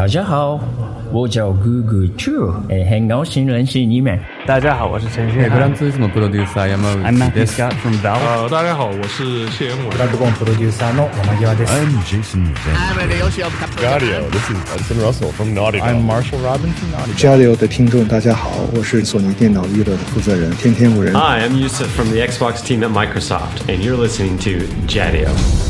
大家好，我叫 Google Chu，哎，很高兴认识你们。大家好，我是陈迅。 grandissimo producer Yamauchi I'm Matthew desu. Scott from Valve. 呃，大家好，我是谢元伟。 Dragon Producer の山際です。 I'm Jason Van. Radio, this is Edson Russell from Naughty Dog. I'm Marshall Robinson. Naughty Dog. 交流的听众，大家好，我是索尼电脑娱乐的负责人天天五人。 Hi, I'm Yusuf from the Xbox team at Microsoft, and you're listening to Jadio.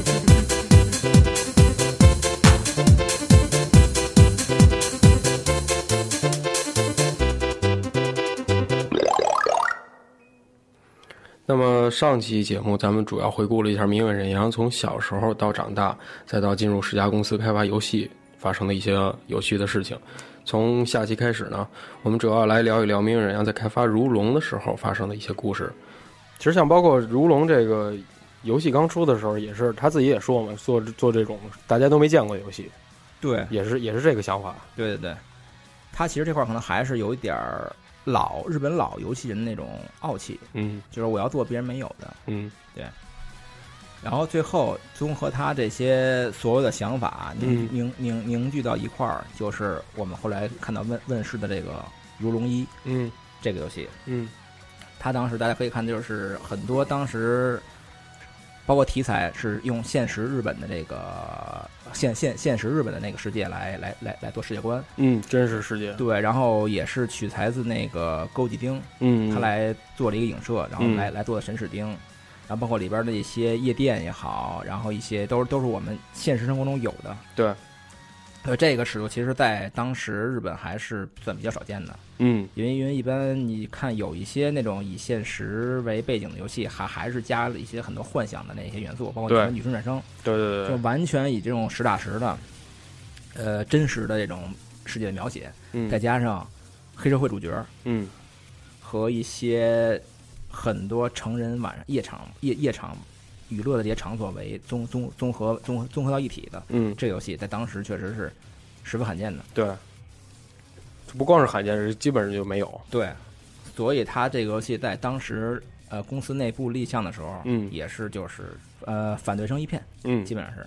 那么上期节目咱们主要回顾了一下明远忍阳从小时候到长大，再到进入十家公司开发游戏发生的一些有趣的事情。从下期开始呢，我们主要来聊一聊明远忍阳在开发《如龙》的时候发生的一些故事。其实像包括《如龙》这个游戏刚出的时候，也是他自己也说嘛，做做这种大家都没见过的游戏，对也是也是这个想法。对对对，他其实这块儿可能还是有一点儿老日本老游戏人那种傲气，嗯。就是我要做别人没有的。嗯。对。然后最后综合他这些所有的想法凝嗯。凝凝凝聚到一块儿，就是我们后来看到问问世的这个《如龙一》嗯。这个游戏。嗯。他当时大家可以看，就是很多当时，包括题材是用现实日本的这个现现现实日本的那个世界来来来来做世界观，嗯，真实世界。对，然后也是取材自那个勾吉丁，嗯，他来做了一个影射，然后嗯。来、来做的神使丁，然后包括里边的一些夜店也好，然后一些都是都是我们现实生活中有的。对，呃，这个尺度其实在当时日本还是算比较少见的。嗯因为因为一般你看有一些那种以现实为背景的游戏，还还是加了一些很多幻想的那些元素，包括对什么女生转生，对对对，就完全以这种实打实的，呃，真实的这种世界的描写，嗯再加上黑社会主角嗯和一些很多成人晚上夜场夜夜场娱乐的这些场所为综综综合综合综合到一体的，嗯，这个游戏在当时确实是十分罕见的。对，不光是罕见，是基本上就没有。对，所以它这个游戏在当时呃公司内部立项的时候，嗯。也是就是呃反对声一片，嗯。基本上是。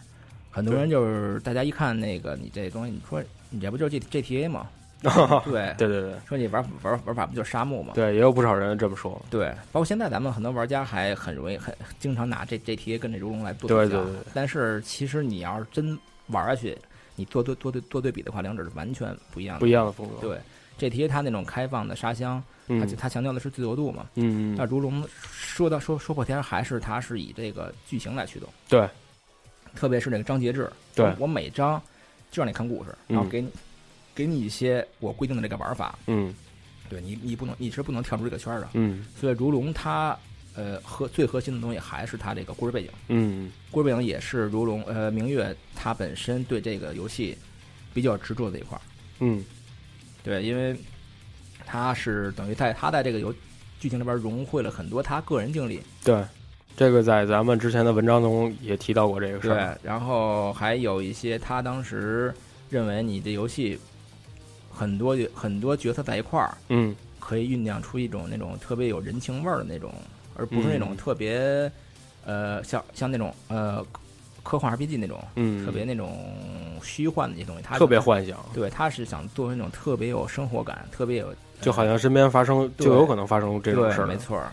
很多人就是大家一看那个你这东西，你说你这不就是 G G T A 吗？对对对对说你玩玩玩法不就是沙漠吗？对，也有不少人这么说。对，包括现在咱们很多玩家还很容易很经常拿这 T A 跟这如龙来做比较，对对对对但是其实你要是真玩下去，你做做做对做对比的话，两者是完全不一样的。不一样的风格。对这题它那种开放的沙箱，它嗯它强调的是自由度嘛。嗯嗯，那如龙说到说说破天，还是它是以这个剧情来驱动，对特别是那个章节制。对我每章就让你看故事，然后嗯给你给你一些我规定的这个玩法。嗯对你你不能你是不能跳出这个圈儿的。嗯所以如龙它呃核最核心的东西还是它这个故事背景，嗯故事背景也是如龙呃明月他本身对这个游戏比较执着的一块儿。嗯对，因为他是等于在他在这个游剧情里边融汇了很多他个人经历，对，这个在咱们之前的文章中也提到过这个事儿对。，然后还有一些他当时认为你的游戏很多很多角色在一块儿，嗯可以酝酿出一种那种特别有人情味儿的那种，而不是那种嗯特别呃像像那种呃科幻 RPG 那种嗯，特别那种虚幻的一些东西，他特别幻想，对，他是想做那种特别有生活感，特别有就好像身边发生就有可能发生这种，事儿。没错儿。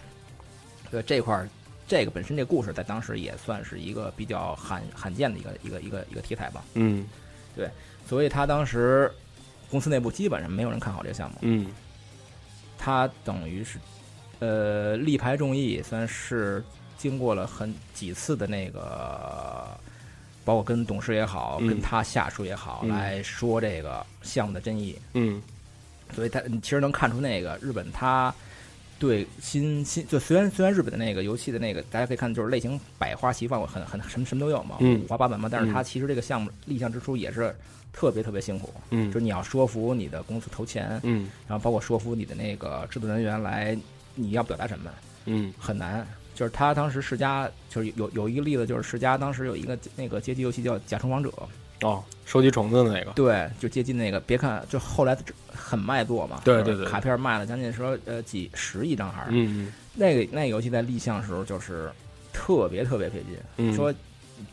对这块儿，这个本身这故事在当时也算是一个比较罕罕见的一个一个一个一个题材吧。嗯对所以他当时公司内部基本上没有人看好这个项目，嗯。他等于是呃力排众议，算是经过了很几次的那个包括跟董事也好，嗯。跟他下属也好、嗯。来说这个项目的争议。嗯。所以他你其实能看出那个日本他对新新就虽然虽然日本的那个游戏的那个大家可以看就是类型百花齐放，很很什么什么都有嘛，嗯五花八门嘛，但是他嗯其实这个项目立项之初也是特别特别辛苦，嗯就是你要说服你的公司投钱，嗯然后包括说服你的那个制作人员来你要表达什么，嗯很难。就是他当时世嘉就是有有一个例子，就是世嘉当时有一个那个街机游戏叫《甲虫王者》，哦，收集虫子的那个，对，就接近那个，别看就后来很卖座嘛，对对对。卡片卖了将近说呃几十亿张还是，嗯那个那个游戏在立项的时候就是特别特别费劲，嗯。说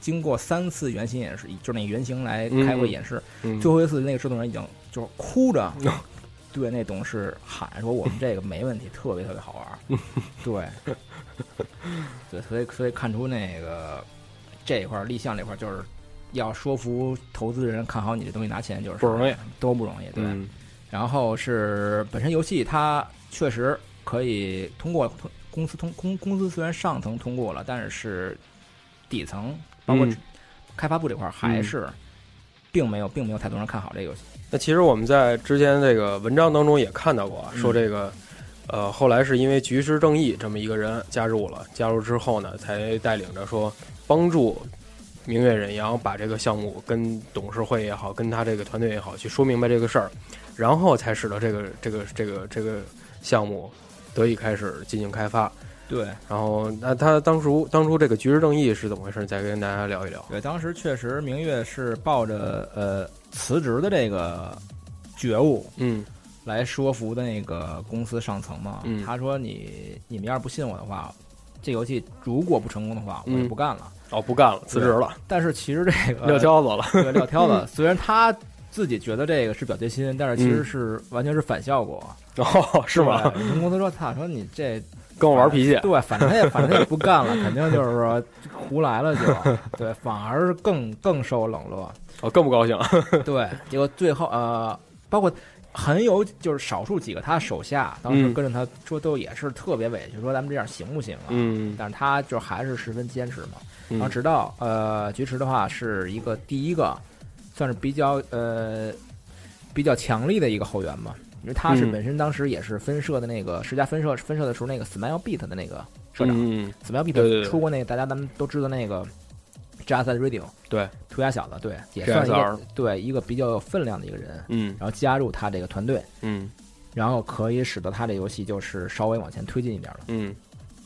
经过三次原型演示，就是那原型来嗯开会演示，嗯最后一次那个制作人已经就是哭着。对那董事喊说：“我们这个没问题，特别特别好玩。”对，对，所以所以看出那个这一块立项这块就是要说服投资人看好你这东西拿钱，就是不容易，都不容易。对，嗯然后是本身游戏它确实可以通过通公司通公公司虽然上层通过了，但是底层包括嗯。开发部这块儿还是并没有并没有太多人看好这个游戏。那其实我们在之前这个文章当中也看到过说这个，呃，后来是因为局势正义这么一个人加入了，加入之后呢，才带领着说帮助明月忍阳把这个项目跟董事会也好，跟他这个团队也好，去说明白这个事儿，然后才使得这个这个这个这个项目得以开始进行开发。对，然后那他当初当初这个局势正义是怎么回事？再跟大家聊一聊。对，当时确实明月是抱着呃辞职的这个觉悟，嗯来说服的那个公司上层嘛。嗯他说你你们要是不信我的话，这游戏如果不成功的话，我也嗯不干了。哦，不干了，辞职了，但是其实这个撂挑子了。对撂挑子，虽然他自己觉得这个是表决心，但是其实是完全是反效果。哦，是吗？对？你们公司说：“他，说你这跟我玩脾气。对，反正他也反正他也不干了，肯定就是说胡来了就对，反而更更受冷落。哦，更不高兴。对，结果最后呃，包括很有就是少数几个他手下当时嗯。跟着他说都也是特别委屈，说咱们这样行不行啊？嗯。但是他就还是十分坚持嘛。嗯。然后直到呃，菊池的话是一个第一个算是比较呃比较强力的一个后援嘛，因为他是嗯。本身当时也是分社的那个十佳分社分社的时候那个 Smile Beat 的那个社长、嗯 Smile Beat 出过那个大家咱们都知道那个 Jazz Radio 对，涂鸦小子对，也算一个对一个比较有分量的一个人，嗯。然后加入他这个团队，嗯。然后可以使得他这游戏就是稍微往前推进一点了。嗯。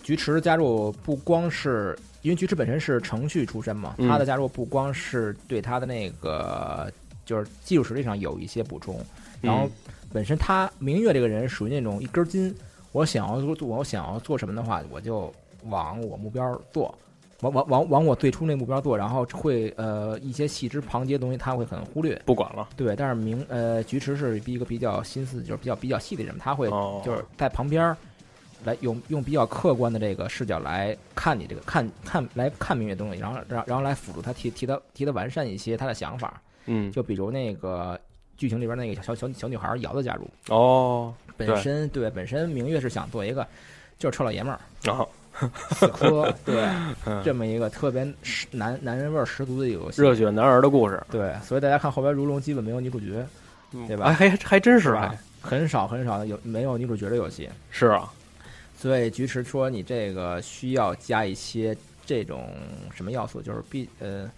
菊池加入不光是因为菊池本身是程序出身嘛，嗯。他的加入不光是对他的那个就是技术实力上有一些补充，然后本身他明月这个人属于那种一根筋，我想要做我想要做什么的话，我就往我目标做。往往往往我最初那目标做，然后会呃一些细枝旁节的东西他会很忽略，不管了。对，但是明呃菊池是一个比较心思就是比较比较细的人，他会哦。就是在旁边儿来用用比较客观的这个视角来看你这个看看来看明月东西，然后然后然后来辅助他提提他提他完善一些他的想法，嗯，就比如那个剧情里边那个小小小女孩瑶的加入，哦，本身对本身明月是想做一个就是臭老爷们儿，然后 死磕对 嗯这么一个特别男男人味儿十足的一个游戏，热血男儿的故事。对，所以大家看后边如龙基本没有女主角，对吧？哎，还还真是吧哎，？很少很少有没有女主角的游戏，是啊，所以菊池说你这个需要加一些这种什么要素，就是比呃，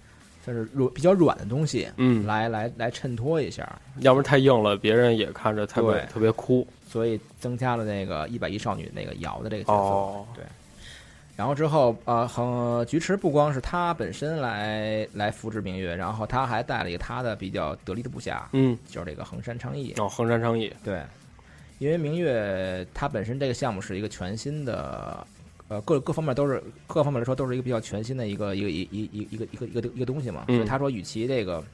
就是软比较软的东西，嗯，来来来衬托一下，要不然太硬了，别人也看着特别对特别哭。所以增加了那个一百一少女那个瑶的这个角色，哦，对。然后之后，呃，很菊池不光是他本身来来扶持明月，然后他还带了一个他的比较得力的部下，嗯，就是这个横山昌义。哦，横山昌义，对，因为明月他本身这个项目是一个全新的，呃，各各方面都是各方面来说都是一个比较全新的一个一个一一一一个一个一个一个东西嘛。嗯所以他说，与其这个，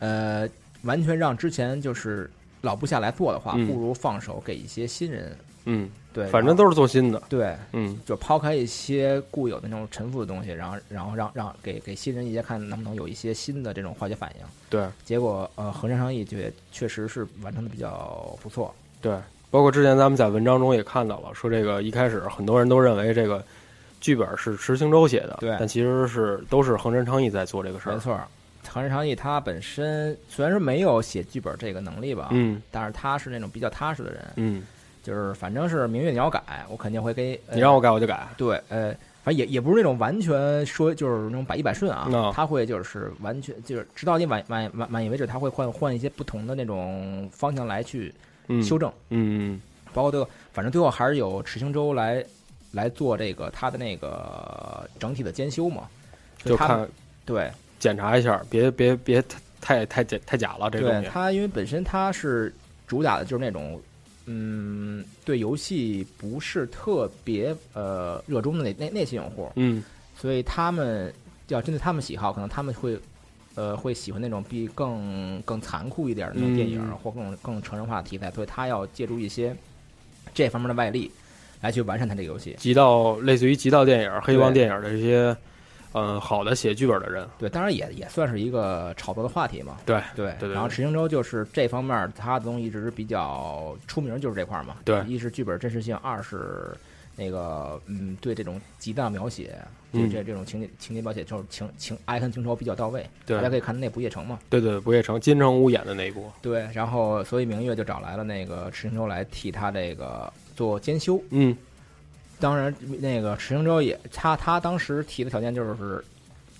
呃，完全让之前就是老部下来做的话，嗯不如放手给一些新人。嗯，对，反正都是做新的。对，嗯，就抛开一些固有的那种陈腐的东西，然后然后让让给给新人一些看能不能有一些新的这种化学反应。对结果呃，横山昌义就也确实是完成的比较不错。对，包括之前咱们在文章中也看到了，说这个一开始很多人都认为这个剧本是池星洲写的，对，但其实是都是横山昌义在做这个事儿。没错，横山昌义他本身虽然说没有写剧本这个能力吧，嗯，但是他是那种比较踏实的人，嗯，就是反正是明月你要改，我肯定会给你让我改我就改。对，呃。反正也也不是那种完全说就是那种百依百顺啊，他会就是完全就是直到你满满满满意为止，他会换换一些不同的那种方向来去修正，嗯，包括最后反正最后还是有池星洲来来做这个他的那个整体的监修嘛，就看对检查一下，别别别太太太太假了这东西。他因为本身他是主打的就是那种。嗯，对游戏不是特别呃热衷的那那那些用户，嗯，所以他们要针对他们喜好，可能他们会呃会喜欢那种比更更残酷一点的那种电影，或更更成人化的题材，所以他要借助一些这方面的外力来去完善他这个游戏。极道类似于极道电影、黑帮电影的这些。嗯，好的写剧本的人，对，当然也也算是一个炒作的话题嘛。对对对。然后池清洲就是这方面，他的东西一直比较出名，就是这块嘛。对，一是剧本真实性，二是那个嗯，对这种极大描写，对这这种情节情节描写，就是情情爱恨情仇比较到位。对，大家可以看那《不夜城》嘛。对对，《不夜城》金城武演的那一部。对，然后所以明月就找来了那个池清洲来替他这个做监修。嗯。当然，那个池星洲也，他他当时提的条件就是，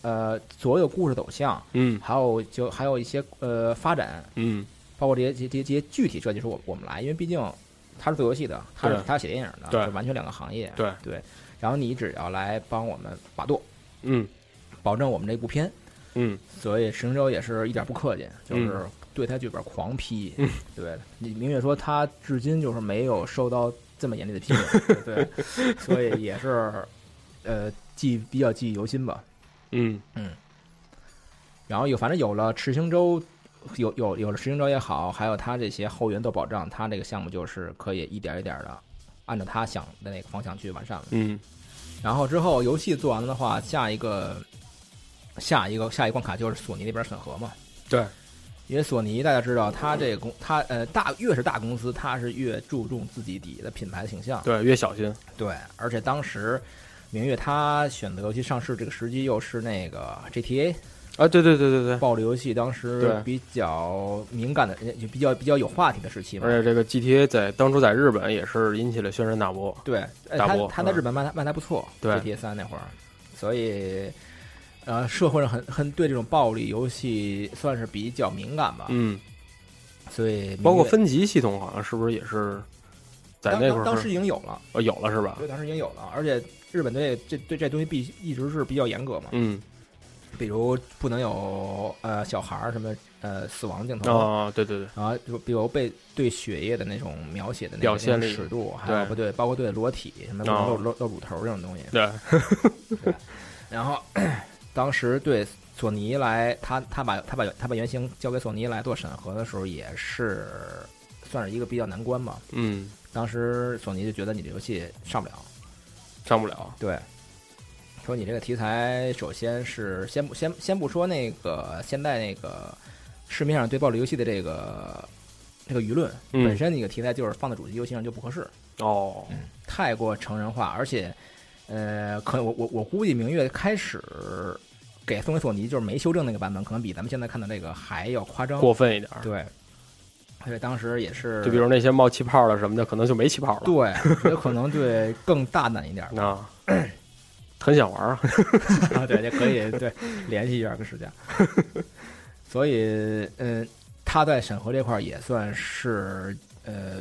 呃，所有故事走向，嗯，还有就还有一些呃发展，嗯，包括这些这些这些具体设计是我我们来，因为毕竟他是做游戏的，他是他是写电影的，对，完全两个行业，对。对。然后你只要来帮我们把舵，嗯，保证我们这部片，嗯，所以池星洲也是一点不客气，就是。对他剧本狂批，对，你明月说他至今就是没有受到。这么严厉的批评，对，所以也是，呃，记比较记忆犹新吧。嗯嗯。然后有，反正有了池星洲，有有有了池星洲也好，还有他这些后援做保障，他这个项目就是可以一点一点的按照他想的那个方向去完善了。嗯。然后之后游戏做完了的话，下一个下一个下一关卡就是索尼那边审核嘛。对。因为索尼大家知道，它这个公，它呃大越是大公司，它是越注重自己底的品牌形象，对，越小心。对，而且当时明月它选择游戏上市这个时机又是那个 GTA 啊，对对对对对，暴力游戏当时比较敏感的，就比较比较有话题的时期嘛。而且这个 GTA 在当初在日本也是引起了轩然大波，对，大波，它在日本卖卖还不错，GTA 三那会儿，所以。呃，社会上很很对这种暴力游戏算是比较敏感吧。嗯，所以包括分级系统，好像是不是也是在那会儿当时已经有了？呃，有了是吧？对，当时已经有了，而且日本对这对这东西必一直是比较严格嘛。嗯，比如不能有呃小孩儿什么呃死亡镜头啊，对对对，然后就比如被对血液的那种描写的表现尺度，还有不对，包括对裸体什么露露露乳头这种东西。对，然后。当时对索尼来，他他把他把他把原型交给索尼来做审核的时候，也是算是一个比较难关吧。嗯，当时索尼就觉得你这游戏上不了，上不了。对，说你这个题材，首先是先不先先不说那个现在那个市面上对暴力游戏的这个这个舆论，本身那个题材就是放在主机游戏上就不合适。哦，太过成人化，而且。呃，可能我我我估计明月开始给送给索尼就是没修正那个版本，可能比咱们现在看的这个还要夸张过分一点。对，而且当时也是，就比如那些冒气泡的什么的，可能就没气泡了。对，有可能对更大胆一点啊，很想玩 啊。对，也可以对联系一下跟世家。所以，嗯，他在审核这块也算是呃。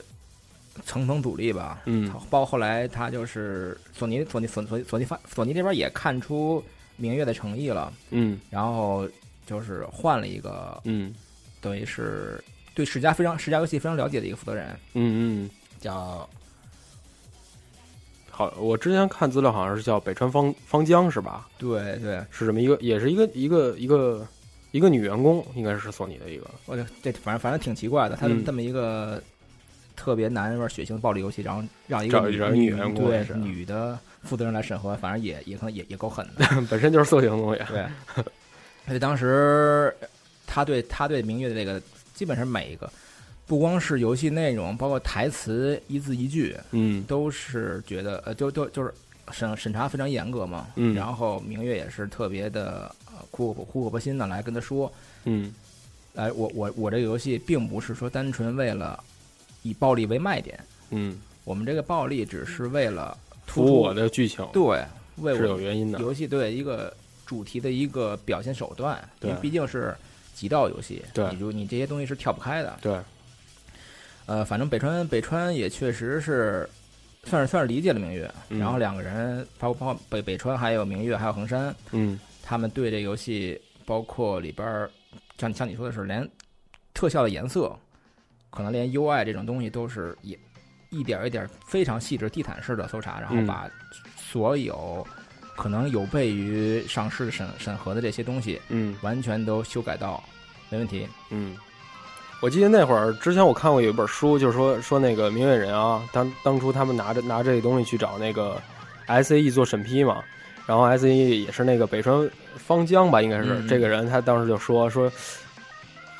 层层阻力吧，嗯，包括后来他就是索尼，索尼，索索索尼发，索尼这边也看出明月的诚意了，嗯，然后就是换了一个，嗯，等于是对世嘉非常世嘉游戏非常了解的一个负责人，嗯嗯，叫好，我之前看资料好像是叫北川方方江是吧？对对，是这么一个，也是一个一个一个一个女员工，应该是索尼的一个，我这这反正反正挺奇怪的，他这么一个。特别男味血腥暴力游戏，然后让一个女对女的负责人来审核，反正也也可能也也够狠的。本身就是色情东西。对，所以当时他对他对明月的这个，基本上每一个，不光是游戏内容，包括台词一字一句，嗯，都是觉得呃，都都就是审审查非常严格嘛，嗯，然后明月也是特别的苦口苦口婆心的来跟他说，嗯，哎，我我我这个游戏并不是说单纯为了以暴力为卖点，嗯，我们这个暴力只是为了服务我的剧情，对，为是有原因的，游戏对一个主题的一个表现手段，对，因为毕竟是极道游戏，对，你就你这些东西是跳不开的，对，呃，反正北川北川也确实是。算是算是理解了明月，嗯、然后两个人包括包括北北川还有明月还有横山，嗯，他们对这游戏包括里边儿，像像你说的是连特效的颜色，可能连 UI 这种东西都是也一点一点非常细致地毯式的搜查，然后把所有可能有悖于上市审审核的这些东西，嗯，完全都修改到没问题，嗯。我记得那会儿之前我看过有一本书，就是说说那个明月人啊，当当初他们拿着拿这个东西去找那个 S A E 做审批嘛，然后 S A E 也是那个北川方江吧，应该是、嗯、这个人，他当时就说说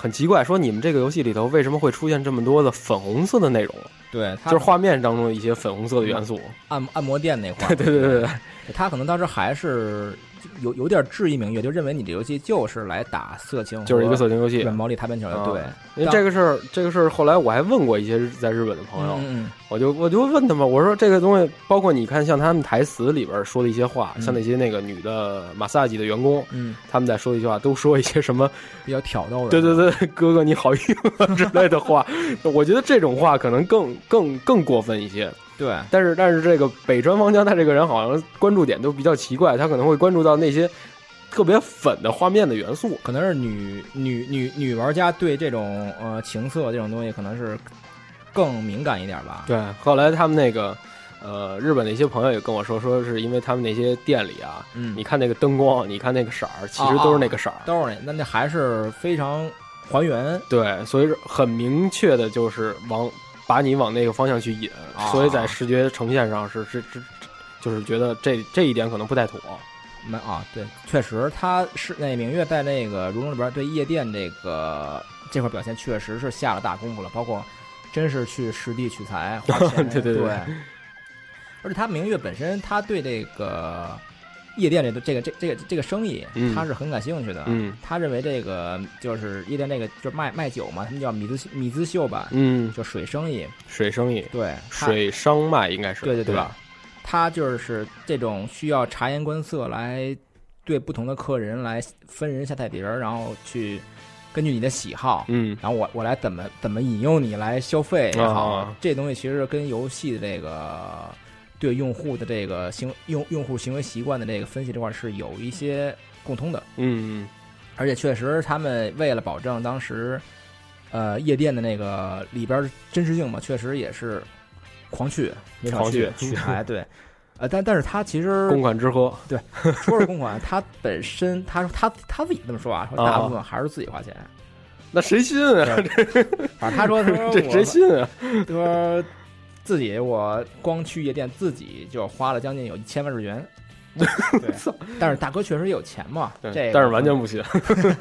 很奇怪，说你们这个游戏里头为什么会出现这么多的粉红色的内容？对，就是画面当中的一些粉红色的元素，按按摩店那块儿，对对对对，他可能当时还是。有有点质疑明月，就认为你这游戏就是来打色情，就是一个色情游戏，软暴力、擦边球的。对，因为这个事儿，这个事儿后来我还问过一些在日本的朋友，嗯、我就我就问他们，我说这个东西，包括你看，像他们台词里边说的一些话，嗯、像那些那个女的马萨吉的员工，嗯，他们在说一句话，都说一些什么比较挑逗的，对对对，哥哥你好硬啊之类的话，我觉得这种话可能更更更过分一些。对，但是但是这个北川方江他这个人好像关注点都比较奇怪，他可能会关注到那些。特别粉的画面的元素，可能是女女女女玩家对这种呃情色这种东西可能是更敏感一点吧。对，后来他们那个呃日本的一些朋友也跟我说，说是因为他们那些店里啊，嗯，你看那个灯光，你看那个色儿，其实都是那个色儿，都是那那那还是非常还原。对，所以很明确的就是往把你往那个方向去引，啊、所以在视觉呈现上是是是，就是觉得这这一点可能不太妥。没啊，对，确实，他是那明月在那个《如龙》里边对夜店这个这块表现，确实是下了大功夫了，包括真是去实地取材花钱，对对对。而且他明月本身，他对这个夜店这这个这这个这个生意，嗯、他是很感兴趣的。嗯，他认为这个就是夜店这个就是卖卖酒嘛，他们叫米兹米兹秀吧，嗯，就水生意，水生意，对，水商卖应该是，对对对吧？他就是这种需要察言观色来对不同的客人来分人下菜碟儿，然后去根据你的喜好，嗯，然后我我来怎么怎么引诱你来消费也好，啊、这东西其实跟游戏的这个对用户的这个行用用户行为习惯的这个分析这块是有一些共通的，嗯，而且确实他们为了保证当时呃夜店的那个里边真实性嘛，确实也是。狂去，没少去取材，对，呃，但但是他其实公款之喝，对，说是公款，他本身他说他他自己这么说啊，说大部分还是自己花钱，那谁信啊？反正他说他说这谁信啊？他说自己我光去夜店自己就花了将近有一千万日元，对，但是大哥确实有钱嘛，这但是完全不行，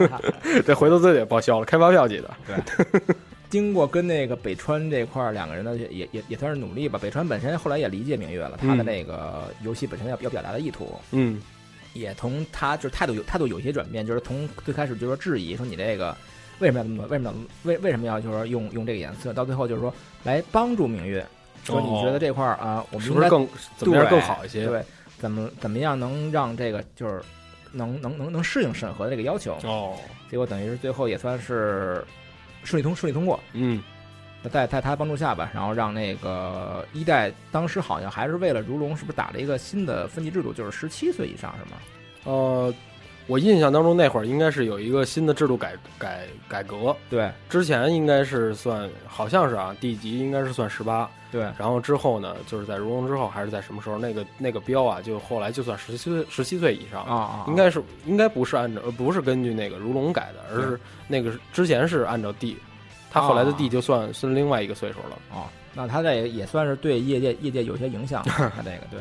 这回头自己也报销了，开发票记得，对。经过跟那个北川这块儿两个人的也也也算是努力吧，北川本身后来也理解明月了，他的那个游戏本身要要表达的意图，嗯，也从他就是态度有态度有一些转变，就是从最开始就是说质疑说你这个为什么要这么做，为什么要为为什么要就是说用用这个颜色，到最后就是说来帮助明月，说你觉得这块儿啊，我们是不是更怎么样更好一些？对，怎么怎么样能让这个就是能能能能适应审核的这个要求？哦，结果等于是最后也算是。顺利通顺利通过，嗯，在在他帮助下吧，然后让那个一代当时好像还是为了如龙，是不是打了一个新的分级制度，就是十七岁以上是吗？呃，我印象当中那会儿应该是有一个新的制度改改改革，对，之前应该是算好像是啊，地级应该是算十八，对，然后之后呢，就是在如龙之后还是在什么时候，那个那个标啊，就后来就算十七岁十七岁以上啊啊，应该是应该不是按照不是根据那个如龙改的，而是那个之前是按照 D，。他后来的 D 就算是另外一个岁数了。哦，那他这也算是对业界业界有些影响。他这个对，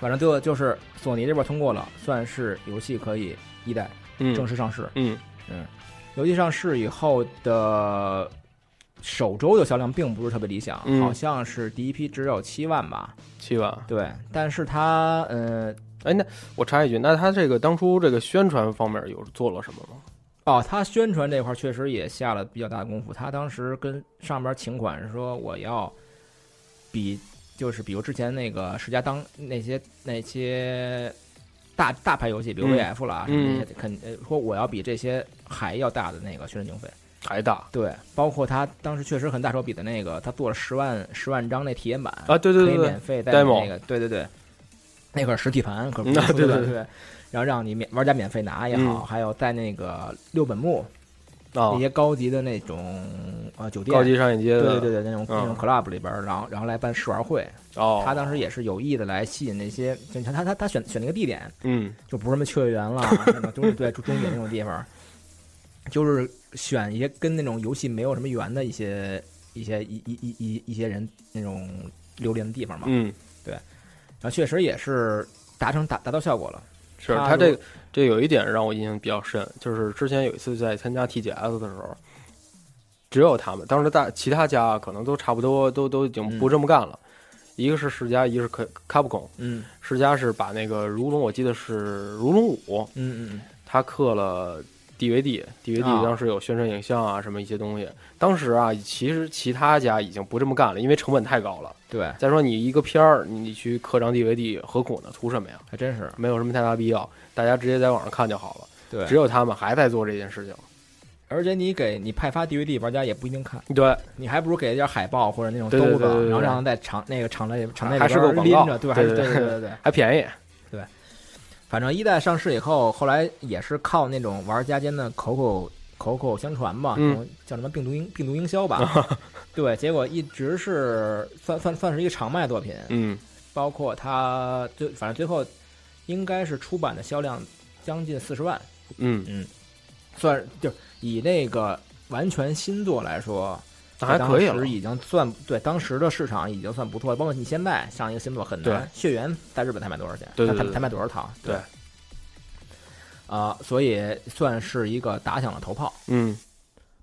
反正就就是索尼这边通过了，算是游戏可以一代正式上市。嗯。嗯，游戏上市以后的首周的销量并不是特别理想，嗯好像是第一批只有七万吧。七万。对，但是它呃，哎，那我插一句，那他这个当初这个宣传方面有做了什么吗？哦，他宣传这块儿确实也下了比较大的功夫。他当时跟上边请款是说我要比，就是比如之前那个世家当那些那些大大牌游戏，比如嗯 VF 啦、什么那些，肯呃说我要比这些还要大的那个宣传经费。还大。对，包括他当时确实很大手笔的那个，他做了十万十万张那体验版啊，对对对对可以免，费带那个，对对对，那块实体盘可 不嗯啊对对对。然后让你免玩家免费拿也好，嗯。还有带那个六本木那啊，些高级的那种呃酒店，高级商业街的，对对对对，那种嗯。那种 club 里边，然后然后来办试玩会，哦，他当时也是有意的来吸引那些，就他他他他选选那个地点，嗯。就不是什么秋叶原啦，什么中 对中野那种地方，就是选一些跟那种游戏没有什么缘的一些一些一一一一一些人那种留连的地方嘛。嗯，然后确实也是达成达达到效果了。是他这个这有一点让我印象比较深，就是之前有一次在参加 TGS 的时候，只有他们，当时大其他家可能都差不多，都都已经不这么干了。一个是世嘉，一个是卡卡普空。嗯世嘉是把那个如龙，我记得是如龙五，嗯嗯他刻了 DVD，DVD 啊当时有宣传影像啊，什么一些东西。当时啊，其实其他家已经不这么干了，因为成本太高了。对，再说你一个片儿，你去刻张 DVD，何苦呢？图什么呀？还真是没有什么太大必要，大家直接在网上看就好了。对只。有他们还在做这件事情。而且你给你派发 DVD，玩家也不一定看，对，你还不如给点海报或者那种兜子，然后让他在场那个场内场内还是个边广告拎着，对，还是对对对对对对。还便宜。反正一代上市以后，后来也是靠那种玩家间的口口口口相传吧，嗯叫什么病毒营病毒营销吧。对，结果一直是算算算是一个长卖作品，嗯包括它最反正最后应该是出版的销量将近四十万，嗯嗯，算是就以那个完全新作来说。那还可以了当时。已经算对当时的市场已经算不错了，包括你现在上一个新作很难。血缘在日本才卖多少钱？对对对才才卖多少套？对，啊、所以算是一个打响了头炮。嗯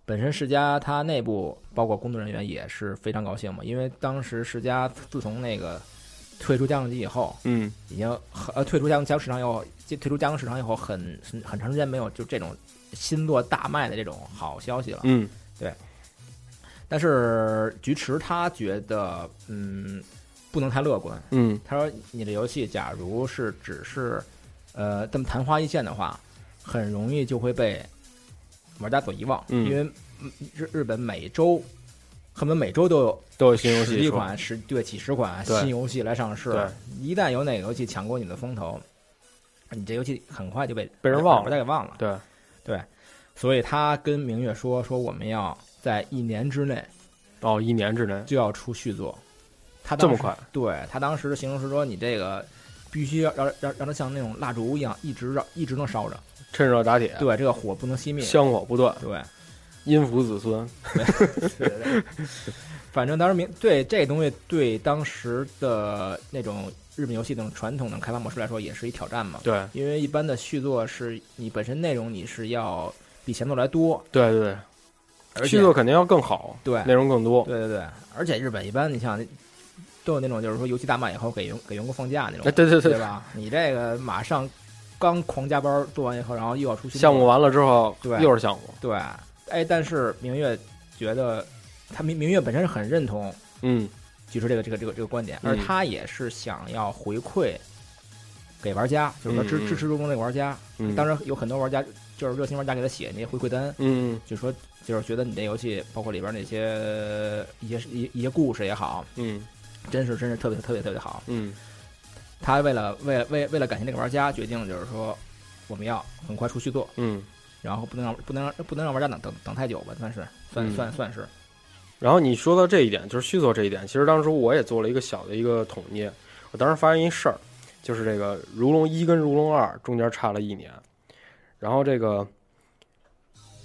本身世嘉它内部包括工作人员也是非常高兴嘛，因为当时世嘉自从那个退出家用机以后，嗯已经很呃退出家用家用市场以后，退出家用市场以后很很很长时间没有就这种新作大卖的这种好消息了。嗯但是菊池他觉得，嗯，不能太乐观。嗯他说：“你的游戏假如是只是，呃，这么昙花一现的话，很容易就会被玩家所遗忘。嗯因为嗯日日本每周恨不得每周都有都有新游戏出十几款、十对几十款新游戏来上市对。一旦有哪个游戏抢过你的风头，你这游戏很快就被被人忘了玩家给忘了。对，对，所以他跟明月说：说我们要在一年之内哦，一年之内就要出续作。他这么快？对他当时的形容是说，你这个必须要让让让它像那种蜡烛一样，一直让一直能烧着。趁热打铁，对，这个火不能熄灭。香火不断，对，荫福子孙。对对对反正当时明对这东西对当时的那种日本游戏那种传统的开发模式来说，也是一挑战嘛。对因为一般的续作是你本身内容你是要比前作来多，对对续作肯定要更好，对内容更多。对对对，而且日本一般你像都有那种就是说游戏大卖以后给员给员工放假那种哎，，对对对，对吧？你这个马上刚狂加班做完以后，然后又要出项目完了之后，对又是项目。对，哎，但是明月觉得他明明月本身是很认同嗯举出这个这个这个这个观点，嗯而他也是想要回馈给玩家，就是说支支持中的那个玩家。嗯，当然有很多玩家就是热心玩家给他写那些回馈单，嗯就说就是觉得你这游戏包括里边那些一些一一些故事也好，嗯真是真是特别特别特别好。嗯他为了为了为为了感谢这个玩家，决定就是说我们要很快出续作，嗯。然后不能让不能让不能让玩家等等等太久吧，算是算嗯算算是。然后你说到这一点，就是续作这一点，其实当时我也做了一个小的一个统计。我当时发现一事儿，就是这个《如龙一》跟《如龙二》中间差了一年，然后这个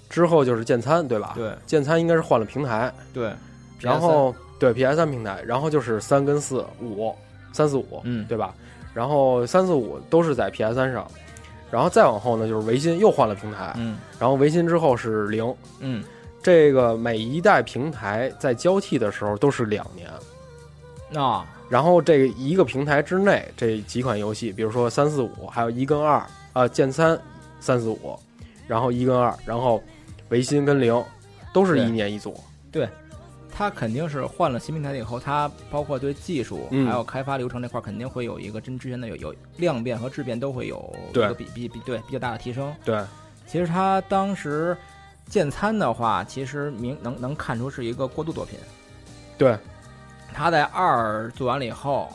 之后就是剑参，对吧？对。剑参应该是换了平台，对，然后对 PS 三平台，然后就是三跟四五三四五，嗯。对吧？然后三四五都是在 PS 三上，然后再往后呢就是维新又换了平台，嗯。然后维新之后是零，嗯。这个每一代平台在交替的时候都是两年。啊，然后这一个平台之内这几款游戏，比如说三四五，还有一跟二，呃，剑三、三四五，然后一跟二，然后维新跟零，都是一年一组。对，它肯定是换了新平台以后，它包括对技术还有开发流程这块，肯定会有一个真之前的有有量变和质变都会有一个比比比对比较大的提升。对，其实他当时建参的话，其实明能能看出是一个过渡作品。对。他在二做完了以后，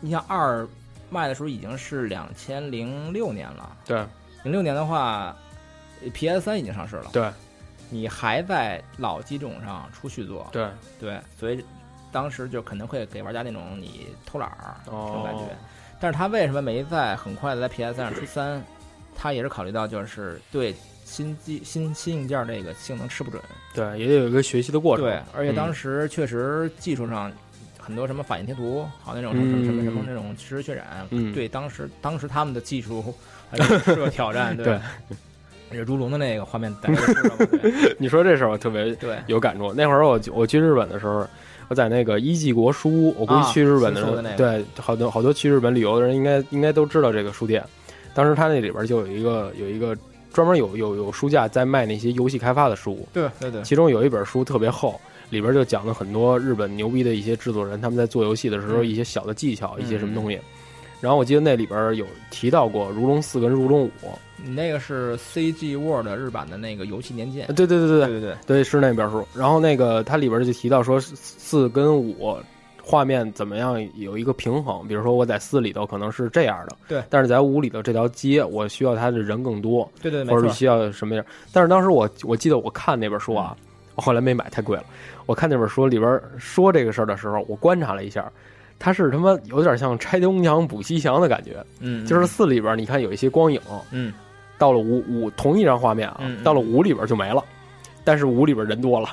你像二卖的时候已经是两千零六年了。对，零六年的话，PS 三已经上市了。对，你还在老机种上出续作。对对，所以当时就可能会给玩家那种你偷懒儿这种感觉。但是他为什么没在很快的在 PS 三上出三？他也是考虑到就是对。新机新新硬件这个性能吃不准，对，也得有一个学习的过程。对，而且当时确实技术上很多什么反应贴图，好那种什么什么什么那种实时渲染，对，当时当时他们的技术还是 个挑战。对，而且如龙的那个画面，你说这事儿我特别对有感触。那会儿我我去日本的时候，我在那个一季国书，我估计去日本的时候，对，好多好多去日本旅游的人应该应该都知道这个书店。当时他那里边就有一个有一个。专门有有有书架在卖那些游戏开发的书，对对对，其中有一本书特别厚，里边就讲了很多日本牛逼的一些制作人，他们在做游戏的时候一些小的技巧，一些什么东西。然后我记得那里边有提到过“如龙四”跟“如龙五”，你那个是 CGWord 日版的那个游戏年鉴。对对对对对对对，是那本书。然后那个它里边就提到说四跟五画面怎么样有一个平衡，比如说我在四里头可能是这样的，对，但是在五里头这条街我需要它的人更多，对对，或者需要什么样。但是当时我我记得我看那本书啊。我后来没买，太贵了。我看那本书里边说这个事儿的时候，我观察了一下，它是他妈有点像拆东墙补西墙的感觉，嗯，就是四里边你看有一些光影，嗯，到了五五同一张画面啊，到了五里边就没了。但是五里边人多了，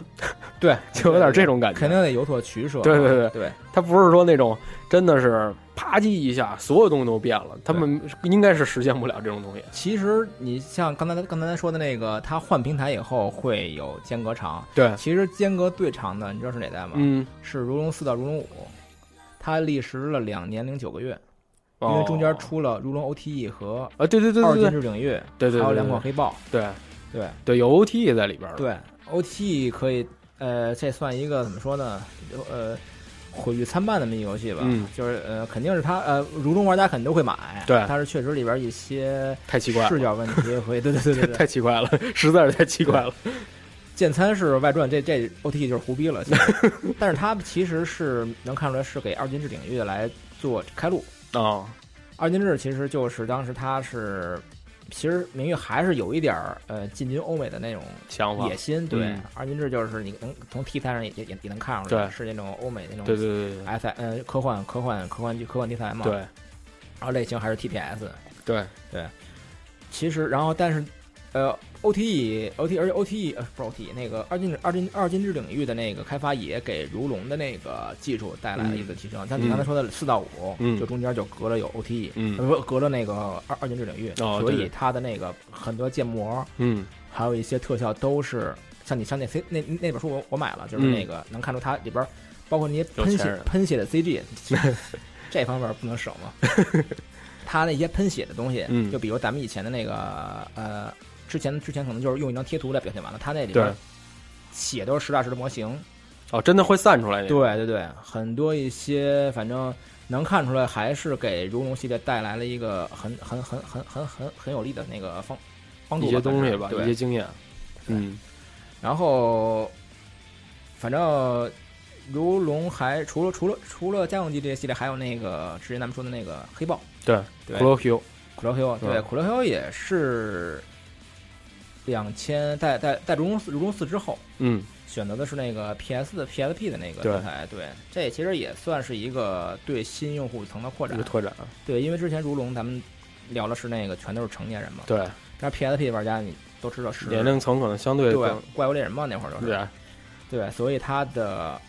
对，就有点这种感觉，肯定得有所取舍。对对对对，他不是说那种真的是啪叽一下，所有东西都变了，他们应该是实现不了这种东西。其实你像刚才刚才说的那个，它换平台以后会有间隔长。对，其实间隔最长的，你知道是哪代吗？嗯，是如龙四到如龙五，它历时了两年零九个月，因为中间出了如龙 OTE 和啊，对对对对，二进制领域，对对，还有两款黑豹，对。对对，有 OTE 在里边对，OTE 可以，呃，这算一个怎么说呢？呃，毁誉参半的么一个游戏吧。嗯，就是呃，肯定是他呃，如中玩家肯定都会买。对，但是确实里边一些太奇怪视角问题会，对对对对对，太奇怪了，实在是太奇怪了。剑参是外传，这这 O T 就是胡逼了。但是他其实是能看出来是给二进制领域来做开路啊。二进制其实就是当时他是。其实明玉还是有一点儿呃进军欧美的那种想法野心，对二进制就是你能从题材上也也也能看出来，是那种欧美那种对对对 S 呃科幻科幻科幻剧科幻题材嘛，对，然后类型还是 TPS，对。对，其实然后但是呃。O T E O T 而且 O T E 呃不是 O T 那个二进制二进二进制领域的那个开发也给如龙的那个技术带来了一个提升，像你刚才说的四到五，就中间就隔了有 O T E，嗯，不隔了那个二二进制领域，所以它的那个很多建模，嗯，还有一些特效都是像你像那 C 那那本书我我买了，就是那个能看出它里边包括那些喷血喷血的 C G，这方面不能省嘛，它那些喷血的东西，就比如咱们以前的那个呃。之前之前可能就是用一张贴图来表现完了，它那里边写都是实打实的模型，哦，真的会散出来。对对对，很多一些反正能看出来，还是给如龙系列带来了一个很很很很很很很有利的那个方帮助一些东西吧，一些经验。嗯，然后反正如龙还除了除了除了家用机这些系列，还有那个之前咱们说的那个黑豹，对，苦罗 Q，苦罗 Q，对，苦罗 Q 也是。两千在在在如龙四如龙四之后，嗯，选择的是那个 PS 的 PSP 的那个平台，对，这其实也算是一个对新用户层的扩展，拓展。对，因为之前如龙咱们聊的是那个全都是成年人嘛，对，但是 PSP 玩家你都知道是年龄层可能相对对怪物猎人嘛那会儿都是，对，对，所以他的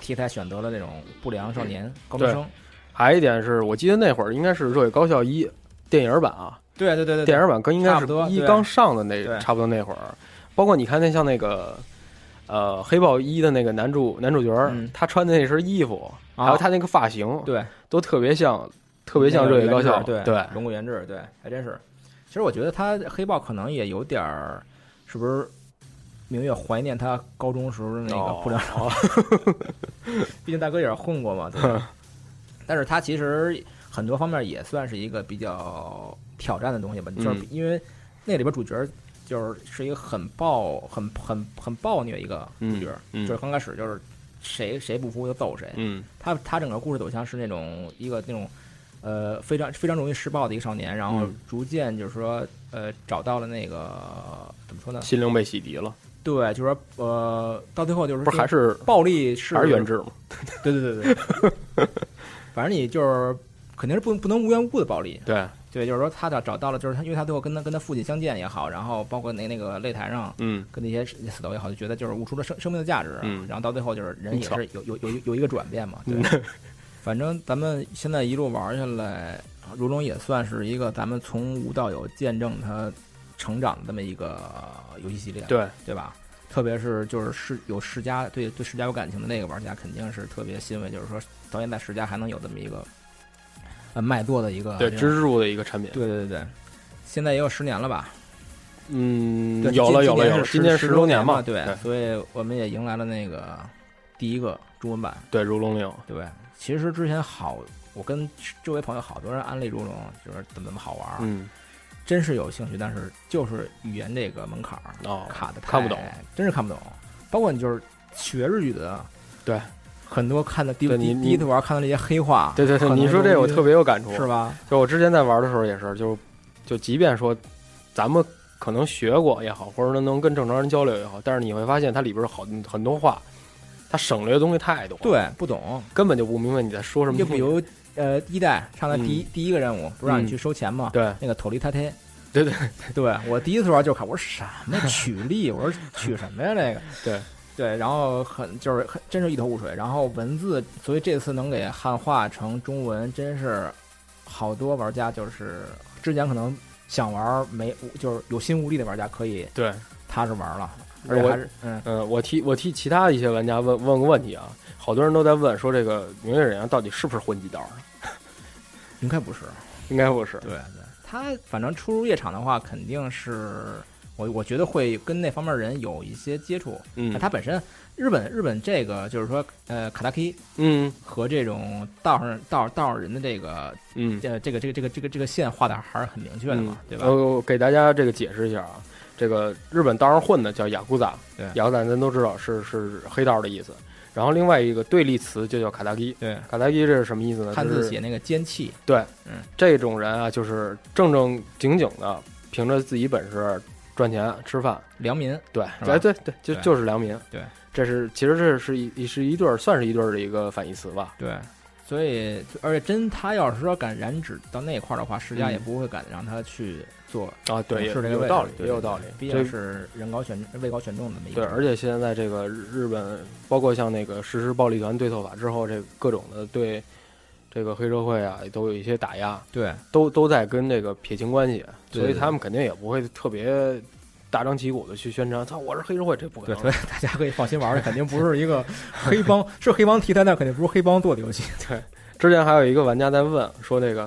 题材选择了那种不良少年高中生。还一点是我记得那会儿应该是《热血高校一》电影版啊。对对对对，电影版跟应该是一刚上的那差不多那会儿，包括你看那像那个呃黑豹一的那个男主男主角，他穿的那身衣服，还有他那个发型，对，都特别像，特别像热血高校，对对，龙骨原制，对，还真是。其实我觉得他黑豹可能也有点儿，是不是？明月怀念他高中时候的那个不良少，毕竟大哥也是混过嘛，对吧？但是他其实很多方面也算是一个比较挑战的东西吧，就是因为那里边主角就是是一个很暴、很很很暴虐一个主角，就是刚开始就是谁谁不服就揍谁。嗯，他他整个故事走向是那种一个那种呃非常非常容易施暴的一个少年，然后逐渐就是说呃找到了那个怎么说呢？心灵被洗涤了。对，就是说，呃，到最后就是不是还是暴力是还是原制吗？对对对对，反正你就是肯定是不不能无缘无故的暴力。对对，就是说他找找到了，就是他，因为他最后跟他跟他父亲相见也好，然后包括那那个擂台上，嗯，跟那些死斗也好，就觉得就是悟出了生生命的价值，嗯，然后到最后就是人也是有有有有一个转变嘛。对，反正咱们现在一路玩下来，如龙也算是一个咱们从无到有见证他。成长的这么一个游戏系列，对对吧？特别是就是世有世家对对世家有感情的那个玩家，肯定是特别欣慰。就是说到现在世家还能有这么一个呃卖座的一个对支柱的一个产品，对对对对。现在也有十年了吧？嗯，有了有了有了，今年十周年嘛，对，所以我们也迎来了那个第一个中文版，对《如龙令》。对，其实之前好，我跟周围朋友好多人安利《如龙》，就是怎么怎么好玩，嗯。真是有兴趣，但是就是语言这个门槛儿哦卡的看不懂，真是看不懂。包括你就是学日语的，对很多看的第第第一次玩看到那些黑话，对对对，你说这我特别有感触，是吧？就我之前在玩的时候也是，就就即便说咱们可能学过也好，或者说能跟正常人交流也好，但是你会发现它里边好很多话，它省略的东西太多，对，不懂，根本就不明白你在说什么。就比如。呃，一代上的第一第一个任务，不是让你去收钱吗？对，那个托利塔贴，对对对，我第一次玩就看，我说什么取利？我说取什么呀？这个对对，然后很就是很真是一头雾水。然后文字，所以这次能给汉化成中文，真是好多玩家就是之前可能想玩没就是有心无力的玩家可以对踏实玩了。而且我嗯嗯，我替我替其他一些玩家问问个问题啊，好多人都在问说这个明月忍阳到底是不是混几刀？应该不是，应该不是。对对，他反正出入夜场的话，肯定是我我觉得会跟那方面人有一些接触。嗯，他本身日本日本这个就是说呃卡达 K，嗯，和这种道上道道上人的这个嗯呃这个这个这个这个这个线画的还是很明确的嘛，对吧？我给大家这个解释一下啊，这个日本道上混的叫雅库扎，对，雅库扎咱都知道是是黑道的意思。然后另外一个对立词就叫卡达基，对，卡达基这是什么意思呢？汉字写那个奸气，对，嗯，这种人啊，就是正正经经的，凭着自己本事赚钱吃饭，良民，对，对对对，就就是良民，对，这是其实这是一是一对儿，算是一对儿的一个反义词吧，对，所以而且真他要是说敢染指到那块儿的话，世家也不会敢让他去。做啊，对，是这个道理，也有道理。毕竟是人高选位高权重的那一个。对，而且现在这个日本，包括像那个实施暴力团对策法之后，这各种的对这个黑社会啊，都有一些打压。对，都都在跟这个撇清关系，所以他们肯定也不会特别大张旗鼓的去宣传。操，我是黑社会，这不可能。所以大家可以放心玩，肯定不是一个黑帮，是黑帮题材，但肯定不是黑帮做的游戏。对，之前还有一个玩家在问说这个。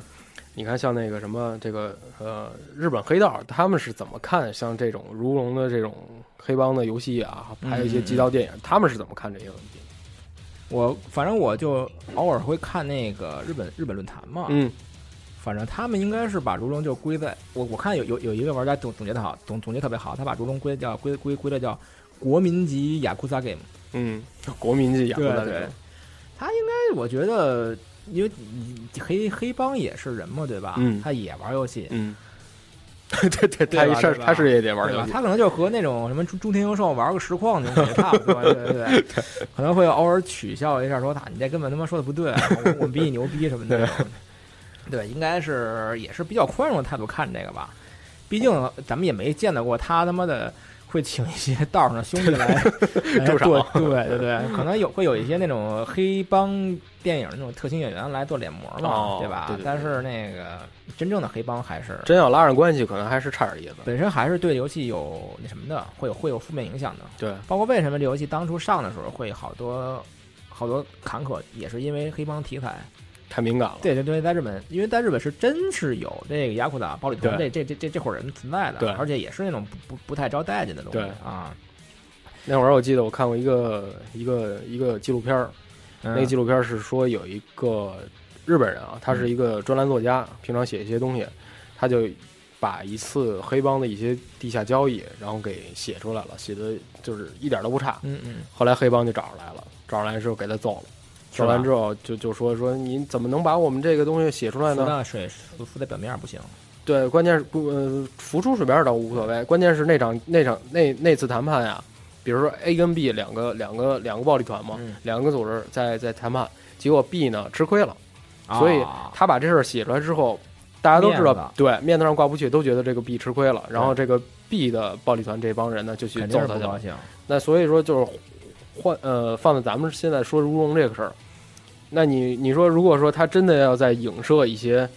你看，像那个什么，这个呃，日本黑道他们是怎么看像这种如龙的这种黑帮的游戏啊，还有一些极道电影，他们是怎么看这些问题？我反正我就偶尔会看那个日本日本论坛嘛，嗯，反正他们应该是把如龙就归在我我看有有有一个玩家总总结的好，总总结特别好，他把如龙归叫归归归的叫国民级雅库萨 game，嗯，国民级雅库萨 game，他应该我觉得。因为黑黑帮也是人嘛，对吧？嗯，他也玩游戏。嗯，对对，他一是他是也得玩游戏。他可能就和那种什么中中天优兽玩个实况就也差不多，对对 对。可能会偶尔取笑一下，说他你这根本他妈说的不对，我们比你牛逼什么的。对，应该是也是比较宽容的态度看这个吧。毕竟咱们也没见到过他他妈的会请一些道上的兄弟来 驻场，对对对，可能有会有一些那种黑帮电影那种特型演员来做脸模嘛，对吧？但是那个真正的黑帮还是真要拉上关系，可能还是差点意思。本身还是对游戏有那什么的，会有会有负面影响的。对，包括为什么这游戏当初上的时候会好多好多坎坷，也是因为黑帮题材。太敏感了。对对对，在日本，因为在日本是真是有这个雅库达暴力团这这这这这伙人存在的，对，而且也是那种不不不太招待见的东西啊。那会儿我记得我看过一个一个一个纪录片儿，那个纪录片是说有一个日本人啊，他是一个专栏作家，平常写一些东西，他就把一次黑帮的一些地下交易，然后给写出来了，写的就是一点都不差。嗯嗯。后来黑帮就找上来了，找上来之后给他揍了。说完之后，就就说说你怎么能把我们这个东西写出来呢？那水浮浮在表面不行。对，关键是不呃浮出水面倒无所谓，关键是那场那场那那次谈判呀，比如说 A 跟 B 两个两个两个暴力团嘛，两个组织在在谈判，结果 B 呢吃亏了，所以他把这事儿写出来之后，大家都知道，对面子上挂不去，都觉得这个 B 吃亏了，然后这个 B 的暴力团这帮人呢就去揍他去了。那所以说就是换呃放在咱们现在说如龙这个事儿。那你你说，如果说他真的要在影射一些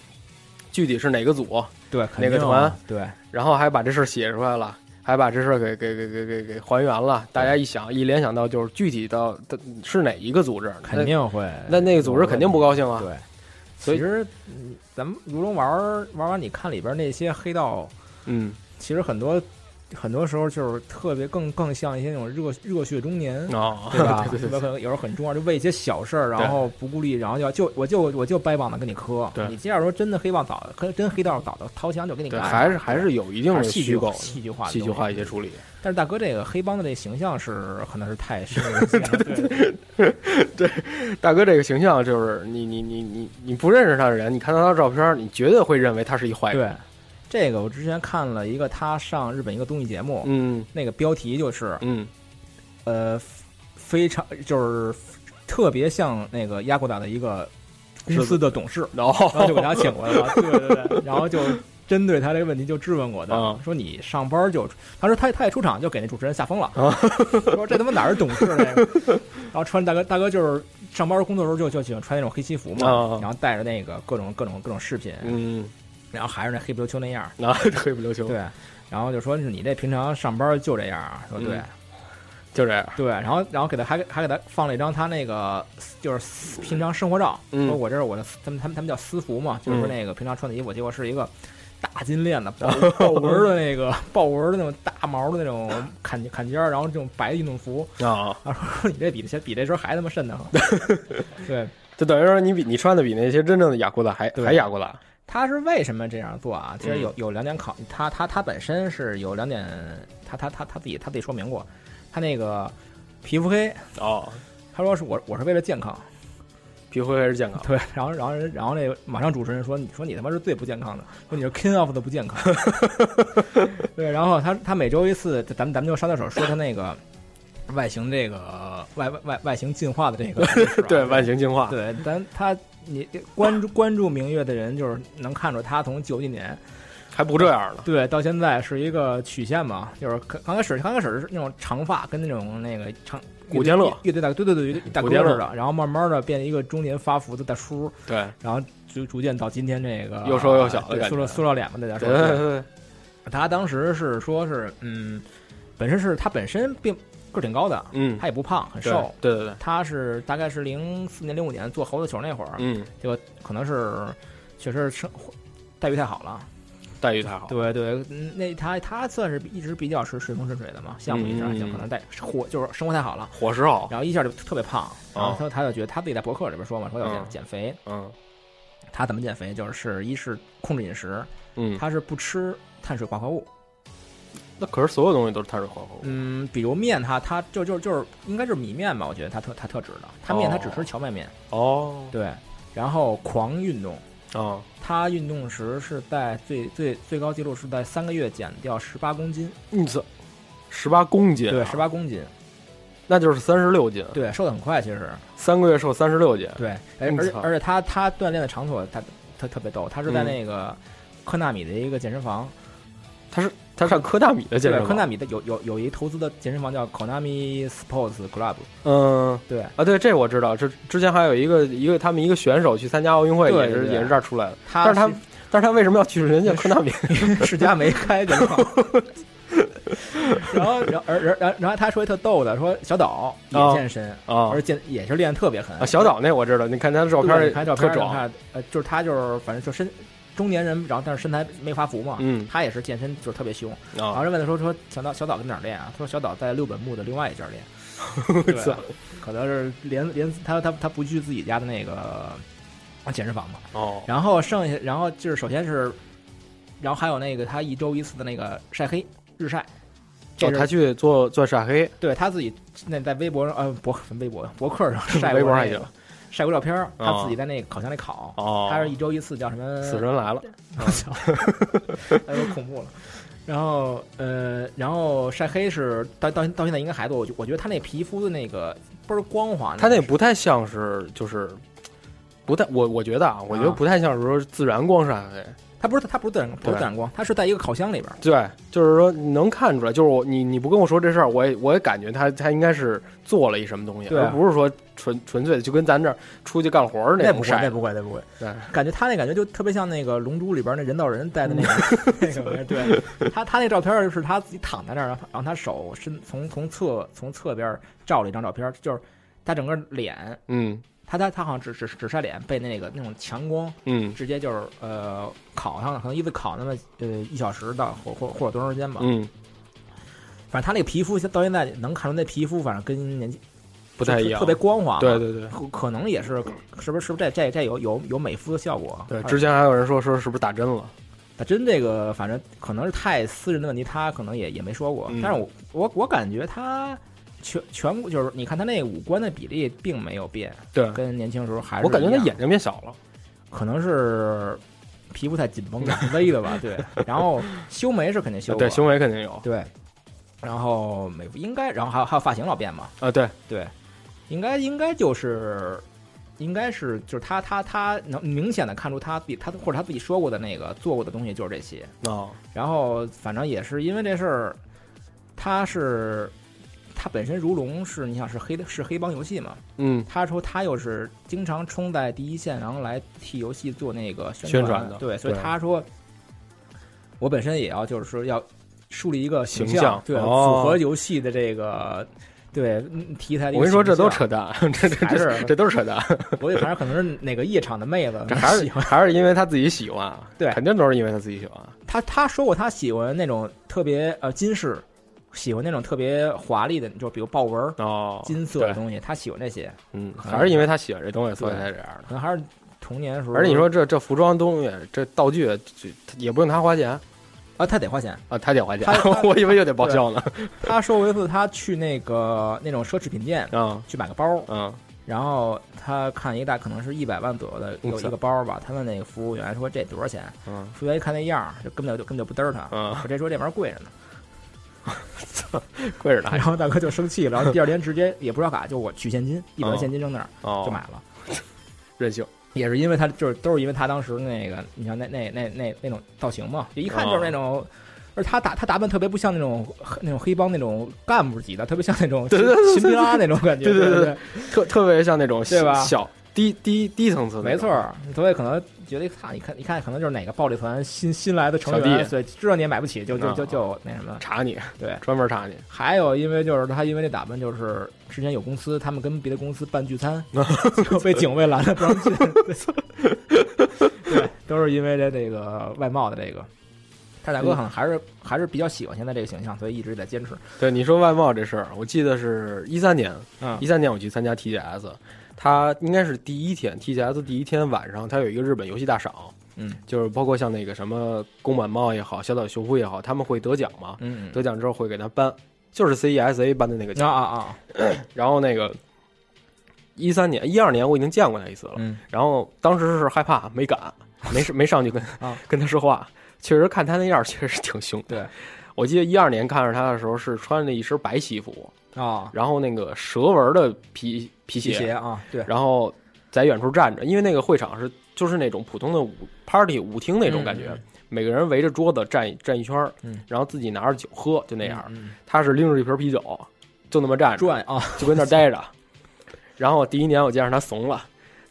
具体是哪个组，对哪个团，对，然后还把这事儿写出来了，还把这事儿给给给给给给还原了，大家一想一联想到就是具体到的是哪一个组织，肯定会，那那个组织肯定不高兴啊。对，所以其实咱们如龙玩玩完，你看里边那些黑道，嗯，其实很多。很多时候就是特别更更像一些那种热热血中年啊，对吧？对 对对，可能有时候很重要，就为一些小事儿，然后不顾利，然后就就我就我就掰棒子跟你磕。你这样说真的黑棒倒，跟真黑道倒的掏枪就给你干。还是还是有一定的戏剧化、戏剧化、戏剧化一些处理。但是大哥这个黑帮的这形象是可能是太深了。对 对，大哥这个形象就是你你你你你不认识他的人，你看到他的照片，你绝对会认为他是一坏人。对。这个我之前看了一个他上日本一个综艺节目，嗯，那个标题就是，嗯，呃，非常就是特别像那个亚古达的一个公司的董事，然后就给他请过来了，对对对，然后就针对他这个问题就质问我的，说你上班就，他说他他一出场就给那主持人吓疯了，说这他妈哪是董事那个，然后穿大哥大哥就是上班工作时候就就喜欢穿那种黑西服嘛，然后带着那个各种各种各种饰品，嗯。然后还是那黑不溜秋那样，啊，黑不溜秋。对，然后就说是你这平常上班就这样啊？说对，就这样。对，然后然后给他还还给他放了一张他那个就是平常生活照，说我这是我的他们他们他们叫私服嘛，就是说那个平常穿的衣服，结果是一个大金链子，豹纹的那个豹纹的那种大毛的那种坎坎肩然后这种白运动服啊，然后说你这比那些比这身还他妈瘆得慌。对，就等于说你比你穿的比那些真正的雅库达还还雅库达。他是为什么这样做啊？其实有有两点考，他他他本身是有两点，他他他他自己他自己说明过，他那个皮肤黑。哦，他说是我我是为了健康，皮肤黑是健康。对，然后然后然后那个马上主持人说你说你他妈是最不健康的，说你是 king of 的不健康，对，然后他他每周一次，咱们咱们就捎带手说他那个外形这个外外外外形进化的这个 对外形进化。对，咱他。你关注关注明月的人，就是能看出他从九几年还不这样了，对，到现在是一个曲线嘛，就是刚开始刚开始是那种长发，跟那种那个长古天乐。乐队大对对对大哥似的，然后慢慢的变一个中年发福的大叔，对，然后逐逐渐到今天这个又瘦又小的塑料塑料脸嘛，大家说，对对对，他当时是说是嗯，本身是他本身并。个儿挺高的，嗯，他也不胖，很瘦，对对对，他是大概是零四年零五年做猴子球那会儿，嗯，结果可能是确实生待遇太好了，待遇太好，对对，那他他算是一直比较是顺风顺水的嘛，项目一上就可能带火就是生活太好了，伙食好，然后一下就特别胖，然后他他就觉得他自己在博客里边说嘛，说要减减肥，嗯，他怎么减肥？就是一是控制饮食，嗯，他是不吃碳水化合物。那可是所有东西都是碳水化合物。嗯，比如面，它它就就就是应该就是米面吧？我觉得它特它特指的，它面它只吃荞麦面。哦，对，然后狂运动啊，他运动时是在最最最高记录是在三个月减掉十八公斤。嗯，十八公斤？对，十八公斤，那就是三十六斤。对，瘦的很快，其实三个月瘦三十六斤。对，而而而且他他锻炼的场所他他特别逗，他是在那个科纳米的一个健身房。他是。他上科纳米的健身房，科纳米的有有有一投资的健身房叫 Konami Sports Club。嗯，对啊，对，这我知道。这之前还有一个一个他们一个选手去参加奥运会，也是也是这儿出来的。但是他但是他为什么要去人家科纳米？世家没开健身房。然后，然后，然然然后他说一特逗的，说小岛也健身啊，而健也是练特别狠。小岛那我知道，你看他的照片，看照片，壮，呃，就是他就是反正就身中年人，然后但是身材没发福嘛，嗯，他也是健身就是特别凶。然后人问他说说小岛小岛在哪儿练啊？他说小岛在六本木的另外一家练，对，可能是连连他他他不去自己家的那个健身房嘛。哦，然后剩下然后就是首先是，然后还有那个他一周一次的那个晒黑。日晒，哦，他去做做晒黑，对他自己那在微博上呃博微博博客上晒 微博上也晒过照片，他自己在那烤箱里烤，哦，他是一周一次，叫什么？死神来了，我操，太恐怖了。然后呃，然后晒黑是到到到现在应该还多，我我觉得他那皮肤的那个倍儿光滑，他那不太像是就是不太我我觉得啊，我觉得不太像是说自然光晒黑。它不是它不是自然不是自然光，它是在一个烤箱里边。对，就是说你能看出来，就是我你你不跟我说这事儿，我也我也感觉他他应该是做了一什么东西，而不是说纯纯粹的就跟咱这儿出去干活儿那不会那不会那不会。对，感觉他那感觉就特别像那个《龙珠》里边那人造人戴的那个 那个。对，他他那照片就是他自己躺在那儿，然后他手伸从从侧从侧边照了一张照片，就是他整个脸嗯。他他他好像只只只晒脸，被那个那种强光，嗯，直接就是呃烤上了，可能一次烤那么呃一小时到或或或者多长时间吧，嗯，反正他那个皮肤到现在能看出那皮肤，反正跟年纪不太一样，特别光滑，对对对，可能也是是不是是不是这这这有有有美肤的效果？对，之前还有人说说是不是打针了？打针这个反正可能是太私人的问题，他可能也也没说过，但是我我我感觉他。颧颧骨就是你看他那五官的比例并没有变，对，跟年轻时候还是。我感觉他眼睛变小了，可能是皮肤太紧绷勒的吧？对。然后修眉是肯定修，对，修眉肯定有。对。然后美肤应该，然后还有还有发型老变嘛？啊，对对，应该应该就是应该是就是他他他能明显的看出他自己他或者他自己说过的那个做过的东西就是这些哦。然后反正也是因为这事儿，他是。他本身如龙是你想是黑的是黑帮游戏嘛？嗯，他说他又是经常冲在第一线，然后来替游戏做那个宣传的，对，所以他说，我本身也要就是说要树立一个形象，对，符合游戏的这个对题材。我跟你说，这都扯淡，这这还是这都是扯淡。我也反正可能是哪个夜场的妹子，这 还是还是因为他自己喜欢，对，肯定都是因为他自己喜欢。他他说过他喜欢那种特别呃金饰。喜欢那种特别华丽的，就比如豹纹哦，金色的东西，他喜欢这些。嗯，还是因为他喜欢这东西，所以才这样的。可能还是童年时候。而且你说这这服装东西，这道具，也不用他花钱啊，他得花钱啊，他得花钱。我以为又得报销呢。他说过一次，他去那个那种奢侈品店啊，去买个包，嗯，然后他看一个大可能是一百万左右的有一个包吧，他问那个服务员说这多少钱？嗯，服务员一看那样，就根本就根本就不嘚他，嗯，我这说这玩意儿贵着呢。操，贵着呢！然后大哥就生气了，然后第二天直接也不知道咋，就我取现金，一百现金扔那儿，就买了，任性。也是因为他就是都是因为他当时那个，你像那那那那那种造型嘛，就一看就是那种，而他打他打扮特别不像那种那种黑帮那种干部级的，特别像那种秦皮拉那种感觉，对对对，特特别像那种对吧？小低低低层次，没错，所以可能。觉得他，你看，你看，可能就是哪个暴力团新新来的成员，所以知道你也买不起，就就就就那什么，查你，对，专门查你。还有，因为就是他，因为这打扮，就是之前有公司，他们跟别的公司办聚餐，就被警卫拦了，不让进。对，都是因为这这个外貌的这个。他大哥可能还是还是比较喜欢现在这个形象，所以一直在坚持。对你说外貌这事儿，我记得是一三年，一三年我去参加 TGS。他应该是第一天 TGS 第一天晚上，他有一个日本游戏大赏，嗯，就是包括像那个什么宫本茂也好，小岛秀夫也好，他们会得奖嘛，嗯，得奖之后会给他颁，就是 CESA 颁的那个奖。啊啊啊，然后那个一三年、一二年我已经见过他一次了，嗯，然后当时是害怕，没敢，没没上去跟跟他说话，确实看他那样确实挺凶，对，我记得一二年看着他的时候是穿着一身白西服。啊，然后那个蛇纹的皮皮鞋啊，对，然后在远处站着，因为那个会场是就是那种普通的舞 party 舞厅那种感觉，每个人围着桌子站站一圈儿，嗯然后自己拿着酒喝，就那样。嗯他是拎着一瓶啤酒，就那么站着，转啊，就跟那儿待着。然后第一年我见着他怂了，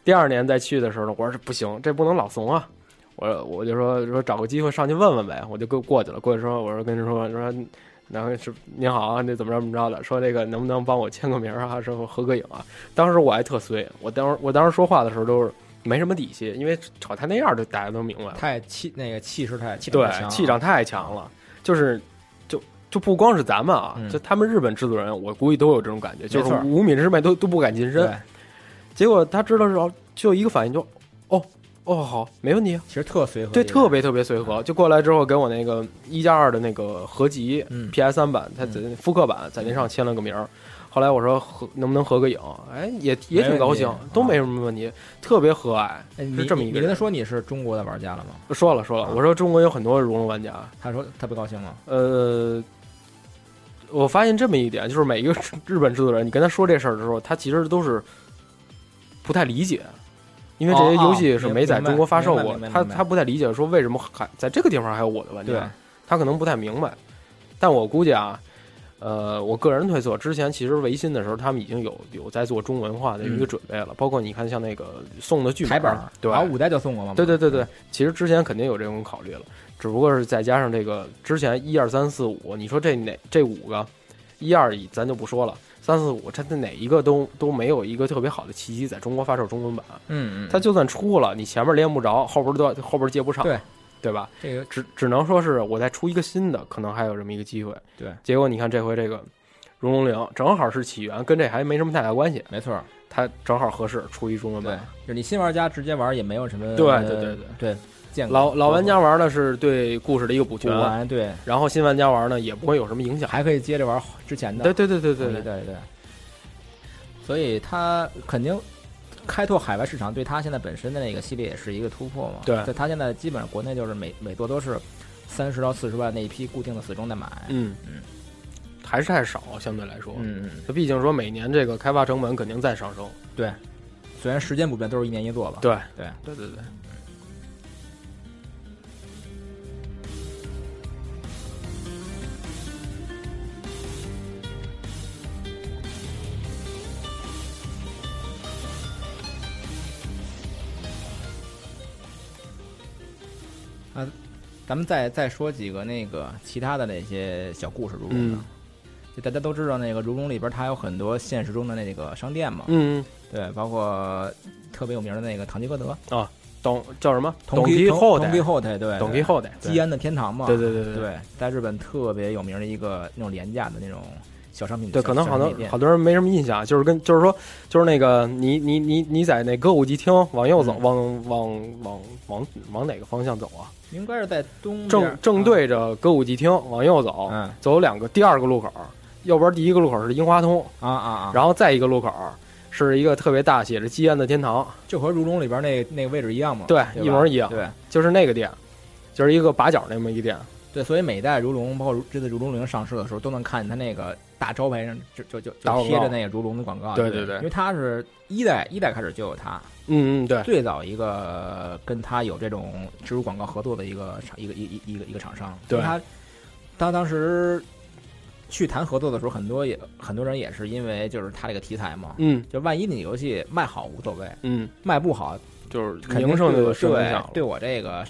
第二年再去的时候呢，我说这不行，这不能老怂啊。我我就说说找个机会上去问问呗，我就过过去了。过去说我说跟人说说，然后是您好啊，那怎么着怎么着的，说这个能不能帮我签个名啊，说合个影啊。当时我还特衰，我当时我当时说话的时候都是没什么底气，因为瞅他那样就大家都明白了。太气那个气势太气对太强啊气场太强了，就是就就不光是咱们啊，嗯就他们日本制作人，我估计都有这种感觉，就是五米之外都都不敢近身对。结果他知道之后，就一个反应就，哦哦好，没问题啊。其实特随和，对，特别特别随和，就过来之后给我那个一加二的那个合集、嗯 PS 三版，他在复刻版在那上签了个名儿。后来我说合能不能合个影？哎，也也挺高兴没，都没什么问题，特别和蔼，是这么一个人。你跟他说你是中国的玩家了吗？说了说了，我说中国有很多如龙玩家，他说他不高兴了？呃，我发现这么一点，就是每一个日本制作人，你跟他说这事儿的时候，他其实都是不太理解，因为这些游戏是没在中国发售过他他不太理解说为什么还在这个地方还有我的玩对。家，他可能不太明白。但我估计啊，呃，我个人推测，之前其实维新的时候，他们已经有有在做中文化的一个准备了，包括你看像那个送的剧台本对。然后五代就送过吗？对对对对，其实之前肯定有这种考虑了，只不过是再加上这个之前一二三四五，你说这哪这五个，一二咱就不说了，三四五它的哪一个都都没有一个特别好的契机在中国发售中文版，嗯嗯，它就算出了，你前面连不着，后边都后边接不上，对。对吧？这个只只能说是我再出一个新的，可能还有这么一个机会。对，结果你看这回这个《荣龙零》正好是起源，跟这还没什么太大关系，没错，它正好合适出一中文版。，就你新玩家直接玩也没有什么对对对对。对老老玩家玩的是对故事的一个补全。对。然后新玩家玩呢也不会有什么影响。还可以接着玩之前的。对对对对对。对对所以他肯定开拓海外市场对他现在本身的那个系列也是一个突破嘛。对。他现在基本上国内就是每每座都是三十到四十万那一批固定的死忠在买。嗯。嗯。还是太少相对来说。嗯嗯毕竟说每年这个开发成本肯定在上升。对。虽然时间不变都是一年一做吧。对。对。对对对。啊，咱们再再说几个那个其他的那些小故事如龙的。嗯就大家都知道，那个如龙里边它有很多现实中的那个商店嘛。嗯，对，包括特别有名的那个唐吉诃德啊，董叫什么？董董皮后董吉后代，对，董皮后代，基安的天堂嘛。对对对对，在日本特别有名的一个那种廉价的那种小商品。对，可能好多好多人没什么印象，就是跟就是说就是那个你你你你在那歌舞伎厅往右走，嗯往往往往往哪个方向走啊？应该是在东正正对着歌舞伎厅往右走，嗯走两个第二个路口，右边第一个路口是樱花通，啊啊啊，然后再一个路口是一个特别大写着“基安的天堂就和如龙里边那那个位置一样嘛。”，对，对一模一样，对就是那个店，就是一个把角那么一个店，对，所以每代如龙，包括这次如龙零上市的时候，都能看见它那个大招牌上就就就就贴着那个如龙的广告。对对对对。因为它是一代一代开始就有它，嗯嗯，对，最早一个跟他有这种植入广告合作的一个厂一个一一一个一个厂商。对。因为他他当时去谈合作的时候，很多也很多人也是因为就是他这个题材嘛，嗯。就万一你游戏卖好无所谓，嗯，卖不好就是肯定受影响，对我这个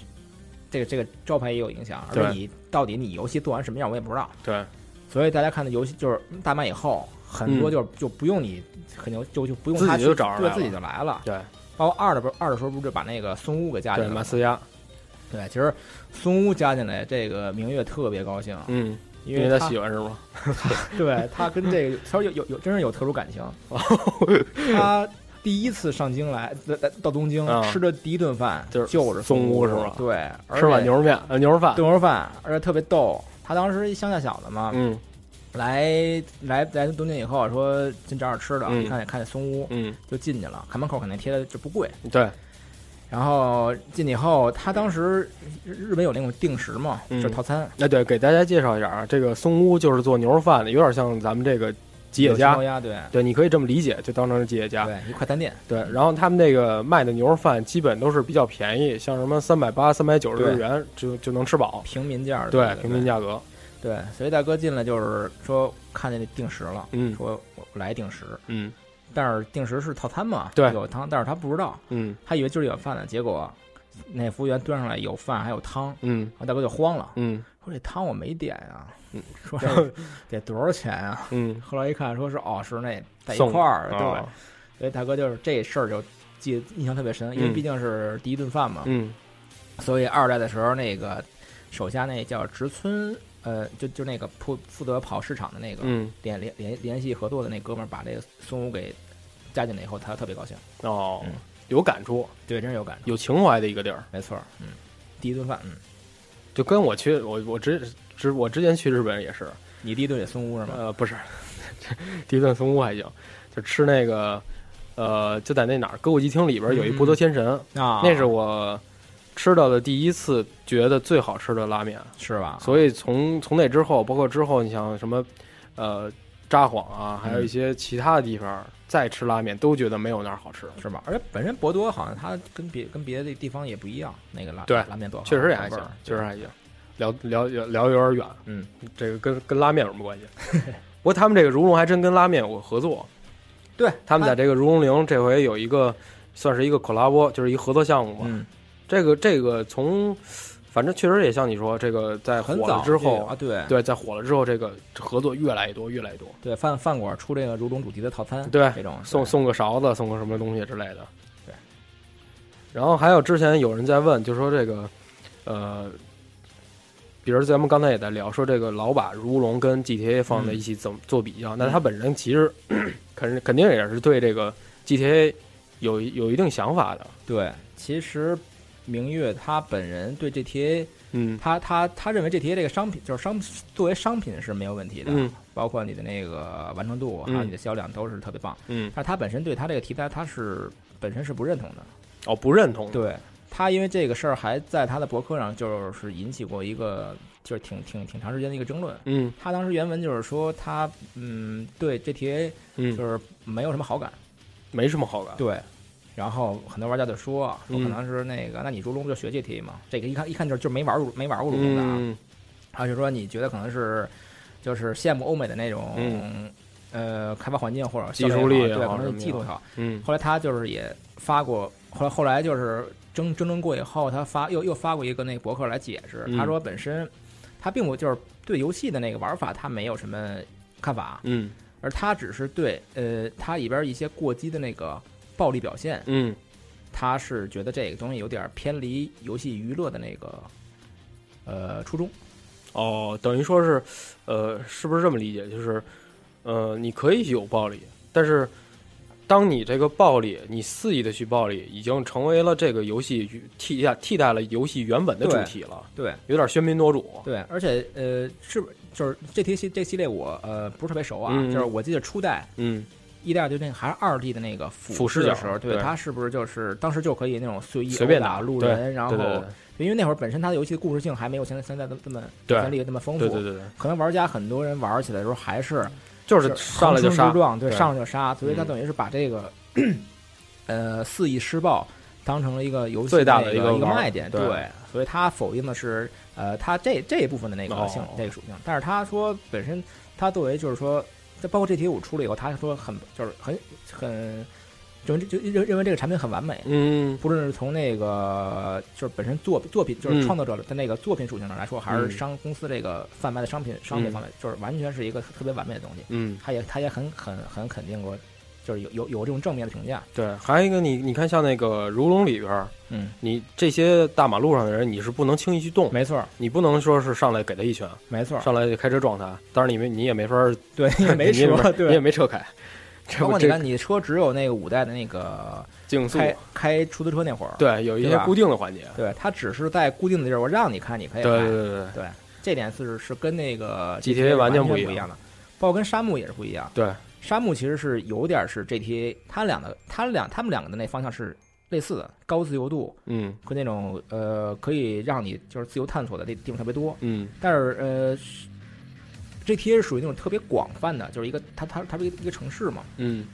这个这个招牌也有影响，而且对。你到底你游戏做完什么样我也不知道，对，所以大家看的游戏就是大卖以后，很多嗯就就不用你很牛就就不用自己他去就找上来了对自己就来了。对包括二的不是二的时候不是就把那个松屋给加进，来了吗？马斯亚，对，其实松屋加进来，这个明月特别高兴，嗯，因为因他喜欢是吗？对他跟这个 他说有有有真是有特殊感情。他第一次上京来，到到东京啊吃的第一顿饭就是就是松屋屋是吧对，吃碗牛肉面，呃，牛肉饭，牛肉饭，而且特别逗。他当时一乡下小子嘛，嗯。来来来东京以后说先找点吃的，嗯。一看也看见松屋，嗯，就进去了。看门口肯定贴的就不贵，对，然后进去以后，他当时日日本有那种定时嘛，嗯。就是套餐，哎对，给大家介绍一下啊，这个松屋就是做牛肉饭的，有点像咱们这个吉野家，对。对，你可以这么理解，就当成是吉野家，对，一快餐店。对，然后他们那个卖的牛肉饭基本都是比较便宜，像什么三百八、三百九十日元就就能吃饱，平民价对，平民价格。对，所以大哥进来就是说看见那定时了，嗯，说我来定时，嗯，但是定时是套餐嘛，对，有汤，但是他不知道，嗯，他以为就是有饭呢，结果那服务员端上来有饭还有汤，嗯，然后大哥就慌了，嗯，说这汤我没点啊，嗯，说得多少钱啊？嗯，后来一看说是哦是那在一块儿，对，所以大哥就是这事儿就记印象特别深，因为毕竟是第一顿饭嘛，嗯，所以二代的时候那个手下那叫植村。呃，就就那个负负责跑市场的那个，嗯，联联联联系合作的那哥们儿，把这个孙武给加进来以后，他特别高兴。哦，有感触，对，真是有感触，有情怀的一个地儿，没错。嗯，第一顿饭，嗯，就跟我去，我我之之我之前去日本也是，你第一顿也松屋是吗？呃，不是，第一顿松屋还行，就吃那个，呃，就在那哪儿歌舞伎町里边有一波多天神啊，那是我。吃到的第一次觉得最好吃的拉面是吧？所以从从那之后，包括之后，你像什么，呃，札幌啊，还有一些其他的地方再吃拉面，都觉得没有那儿好吃，是吧？而且本身博多好像它跟别跟别的地方也不一样，那个拉对拉面做确实也还行，确实还行。聊聊聊聊有点远，嗯，这个跟跟拉面有什么关系？不过他们这个如龙还真跟拉面有合作，对他们在这个如龙陵这回有一个算是一个 collab，就是一合作项目嘛。嗯这个这个从，反正确实也像你说，这个在火了之后啊，对对，在火了之后，这个合作越来越多，越来越多。对，饭饭馆出这个如龙主题的套餐，对，这种送送个勺子，送个什么东西之类的。对。然后还有之前有人在问，就说这个，呃，比如咱们刚才也在聊，说这个老把如龙跟 GTA 放在一起怎么做比较？那他本人其实 肯肯定也是对这个 GTA 有有一定想法的。对，其实。明月他本人对 GTA，嗯，他他他认为 GTA 这个商品就是商作为商品是没有问题的，嗯，包括你的那个完成度还有你的销量都是特别棒，嗯，但是他本身对他这个题材他是本身是不认同的，哦，不认同，对他因为这个事儿还在他的博客上就是引起过一个就是挺挺挺长时间的一个争论，嗯，他当时原文就是说他嗯对 GTA 嗯就是没有什么好感，没什么好感，对。然后很多玩家就说说可能是那个，那你如龙不就学 GTA 嘛？这个一看一看就就没玩过没玩过如龙的啊。他就说你觉得可能是就是羡慕欧美的那种呃开发环境或者技术力，对，可能是嫉妒他。嗯。后来他就是也发过，后来后来就是争争论过以后，他发又又发过一个那个博客来解释，他说本身他并不就是对游戏的那个玩法他没有什么看法，嗯，而他只是对呃他里边一些过激的那个。暴力表现，嗯，他是觉得这个东西有点偏离游戏娱乐的那个，呃，初衷。哦，等于说是，呃，是不是这么理解？就是，呃，你可以有暴力，但是当你这个暴力，你肆意的去暴力，已经成为了这个游戏替代替代了游戏原本的主题了。对，有点喧宾夺主。对，而且呃，是就是这题系这系列我呃不是特别熟啊，就是我记得初代，嗯。一代就那个还是二 D 的那个俯视的时候，对它是不是就是当时就可以那种随意随便打路人，然后因为那会儿本身它的游戏的故事性还没有现在现在的这么权力那么丰富，对对对，可能玩家很多人玩起来的时候还是就是上来就杀，对，上来就杀，所以他等于是把这个呃肆意施暴当成了一个游戏最大的一个一个卖点，对，所以他否定的是呃他这这一部分的那个性那个属性，但是他说本身他作为就是说。这包括这题五出了以后，他说很就是很很，就就认认为这个产品很完美。嗯，不论是从那个就是本身作作品就是创作者的那个作品属性上来说，还是商公司这个贩卖的商品商品方面，就是完全是一个特别完美的东西。嗯，他也他也很很很肯定过。就是有有有这种正面的评价，对，还有一个你你看像那个如龙里边，嗯，你这些大马路上的人你是不能轻易去动，没错，你不能说是上来给他一拳，没错，上来就开车撞他，当然你没你也没法，对，你也没 车，对，你也没车开，包括你看你的车只有那个五代的那个竞速，开开出租车那会儿，对，有一些固定的环节，对，它只是在固定的地儿我让你开，你可以开，对对对对。对，这点是是跟那个 GTA 完全不一样的，包括跟沙漠也是不一样，对。沙漠其实是有点是 GTA，它俩的，它俩，他们两个的那方向是类似的，高自由度，嗯，和那种呃可以让你就是自由探索的地地方特别多，嗯，但是呃 GTA 是属于那种特别广泛的，就是一个它它它是一个一个城市嘛，嗯，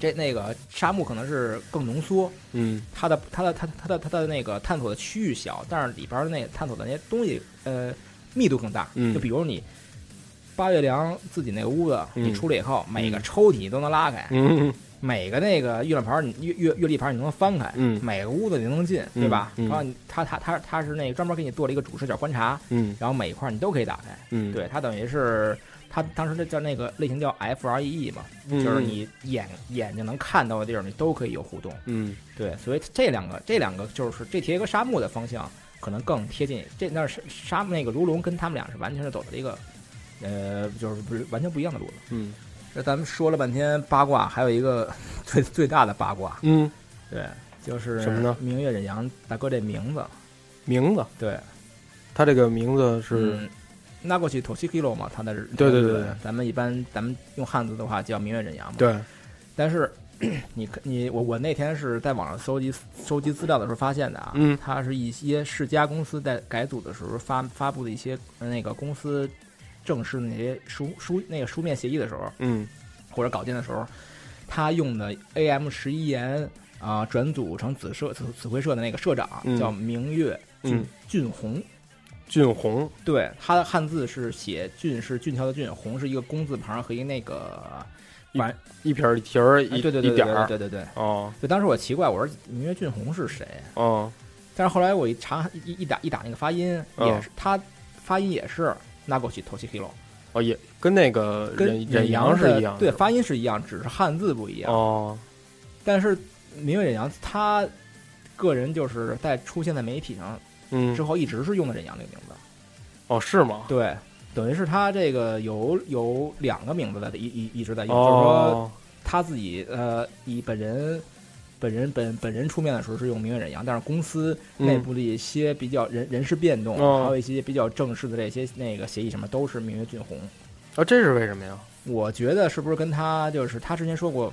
这那个沙漠可能是更浓缩，嗯，它的它的它它的它的那个探索的区域小，但是里边的那探索的那些东西，呃，密度更大。嗯，就比如你八月良自己那个屋子，你出来以后，每个抽屉你都能拉开，嗯，每个那个月亮牌、月月月历牌你都能翻开，嗯，每个屋子你都能进，对吧？然后他他他他是那个专门给你做了一个主视角观察，嗯，然后每一块你都可以打开，嗯，对，它等于是。它当时的叫那个类型叫 F R E E 嘛，嗯就是你眼眼睛能看到的地儿，你都可以有互动。嗯，对，所以这两个这两个就是 GTA 和沙漠的方向可能更贴近。这那是沙那个如龙跟他们俩是完全是走的一个，呃，就是不是完全不一样的路子。嗯，这咱们说了半天八卦，还有一个 最最大的八卦。嗯，对，就是什么呢？明月忍阳大哥这名字，名字，对，他这个名字是。嗯拿过去 Toshikiro 嘛，他的对对对，咱们一般咱们用汉字的话叫明月忍阳嘛。对，但是 你你我我那天是在网上搜集搜集资料的时候发现的啊，嗯，他是一些世家公司在改组的时候发发布的一些那个公司正式那些书书那个书面协议的时候，嗯，或者稿件的时候，他用的 AM 十一言啊转组成子社子子会社的那个社长、嗯、叫明月俊、嗯、俊宏。俊宏，对，他的汉字是写“俊”是俊俏的“俊”，宏是一个工字旁和一个那个完一撇一提儿一对对对一点儿，对对对。哦，就当时我奇怪，我说明月俊宏是谁？哦，但是后来我一查一一打一打那个发音，哦也是他发音也是 Nagoshi Toshihiro。哦，也跟那个跟忍阳是一样，对，发音是一样，只是汉字不一样。哦，但是明月忍阳他个人就是在出现在媒体上。嗯，之后一直是用的忍阳这个名字，哦，是吗？对，等于是他这个有有两个名字在一一一直在用，哦、就是说他自己呃以本人本人本本人出面的时候是用明月忍阳，但是公司内部的一些比较人、嗯、人事变动，哦、还有一些比较正式的这些那个协议什么都是明月俊宏。啊，这是为什么呀？我觉得是不是跟他就是他之前说过。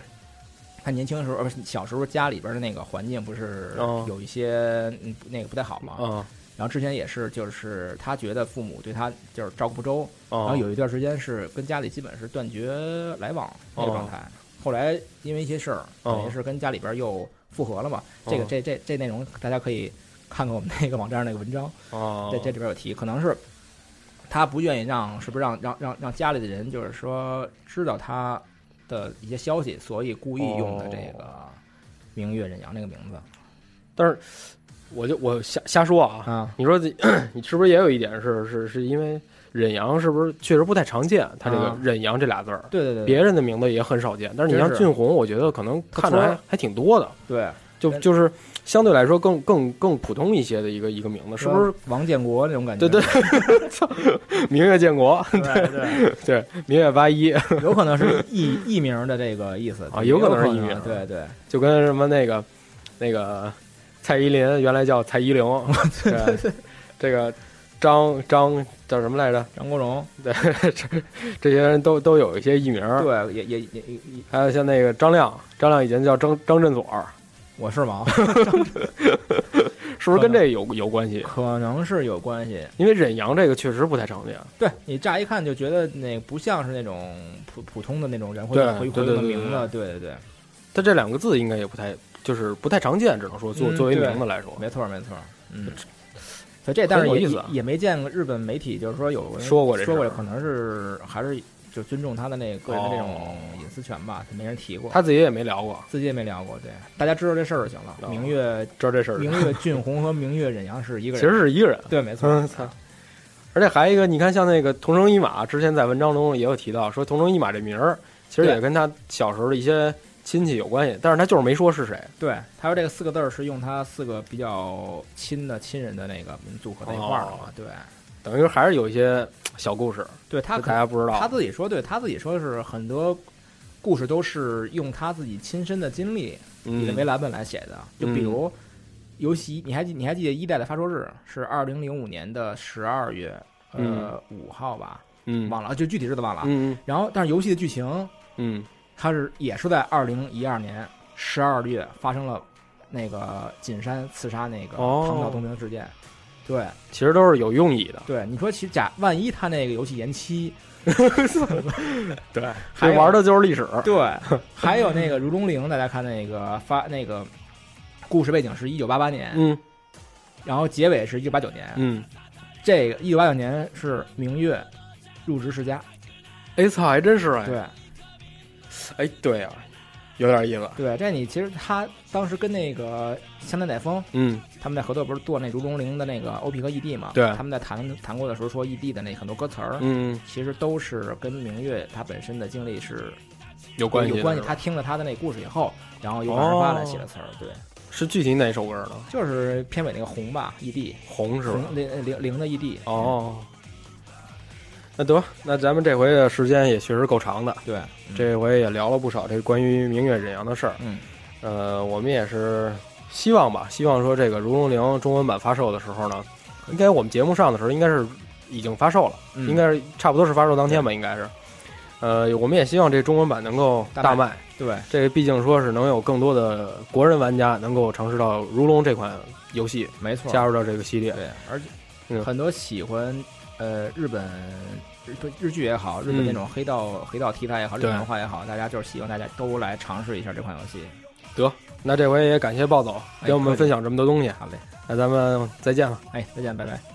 他年轻的时候，小时候家里边的那个环境不是有一些嗯那个不太好嘛，嗯，然后之前也是就是他觉得父母对他就是照顾不周，哦、然后有一段时间是跟家里基本是断绝来往那个状态，哦、后来因为一些事儿，哦等于是跟家里边又复合了嘛，这个这这这内容大家可以看看我们那个网站上那个文章，哦，在这里边有提，可能是他不愿意让是不是让让让让家里的人就是说知道他。的一些消息，所以故意用的这个“明月忍阳”这个名字。但是，我就我瞎瞎说啊，啊你说 你是不是也有一点是是是因为忍阳是不是确实不太常见？他这个“忍阳”这俩字儿，对对对，别人的名字也很少见。但是你像俊宏，我觉得可能看着还还挺多的。对，就就是相对来说更更更普通一些的一个一个名字，是不是王建国那种感觉？对对，操，明月建国，对对对，明月八一，有可能是艺艺名的这个意思啊，有可能是艺名，对对，就跟什么那个那个蔡依林原来叫蔡依林，对对，这个张张叫什么来着？张国荣，对，这 这些人都都有一些艺名，对，也也也也，还有像那个张亮，张亮以前叫张张振左。我是吗？是不是跟这有有关系？可能是有关系，因为忍阳这个确实不太常见。对你乍一看就觉得那不像是那种普普通的那种人会会会用的名字，对对对。他这两个字应该也不太，就是不太常见，只能说作作为名字来说，没错没错。嗯，所以这但是有意思，也没见过日本媒体就是说有说过这说过，可能是还是。就尊重他的那个个人的这种隐私权吧，他没人提过，他自己也没聊过，自己也没聊过。对，大家知道这事儿就行了。明月知道这事儿，明月俊宏和明月忍阳是一个人，其实是一个人。对，没错。而且还一个，你看，像那个同生一马，之前在文章中也有提到，说同生一马这名儿其实也跟他小时候的一些亲戚有关系，但是他就是没说是谁。对，他说这个四个字儿是用他四个比较亲的亲人的那个组合在一块儿了嘛？对。等于还是有一些小故事，对他大家不知道。他自己说，对他自己说是很多故事都是用他自己亲身的经历以为蓝本来写的。就比如游戏，你还记你还记得一代的发售日是二零零五年的十二月呃五号吧？嗯，忘了，就具体日子忘了。嗯，然后但是游戏的剧情，嗯，它是也是在二零一二年十二月发生了那个锦山刺杀那个唐朝东明事件。对，其实都是有用意的。对，你说其假万一他那个游戏延期，对，还玩的就是历史。对，还有那个《如龙零》，大家看那个发那个故事背景是一九八八年，嗯，然后结尾是一九八九年，嗯，这个一九八九年是明月入职世家。哎操，还真是哎。对，哎，对啊。有点意思，对，这你其实他当时跟那个湘南乃风，嗯，他们在合作不是做那如龙零的那个 OP 和 ED 嘛？对，他们在谈谈过的时候说 ED 的那很多歌词儿，嗯，其实都是跟明月他本身的经历是有关系，有关系。他听了他的那故事以后，然后又二发来写的词儿，对，是具体哪首歌呢？就是片尾那个红吧，ED 红是吧？零零零的 ED 哦。那得，那咱们这回的时间也确实够长的。对，这回也聊了不少这关于明月忍阳的事儿。嗯，呃，我们也是希望吧，希望说这个《如龙零》中文版发售的时候呢，应该我们节目上的时候应该是已经发售了，应该是差不多是发售当天吧，应该是。呃，我们也希望这中文版能够大卖。对，这个毕竟说是能有更多的国人玩家能够尝试到《如龙》这款游戏，没错，加入到这个系列。对，而且很多喜欢。呃，日本日日剧也好，日本那种黑道黑道题材也好，日本文化也好，大家就是希望大家都来尝试一下这款游戏。得，那这回也感谢暴走给我们分享这么多东西。好嘞，那咱们再见了。哎，再见，拜拜。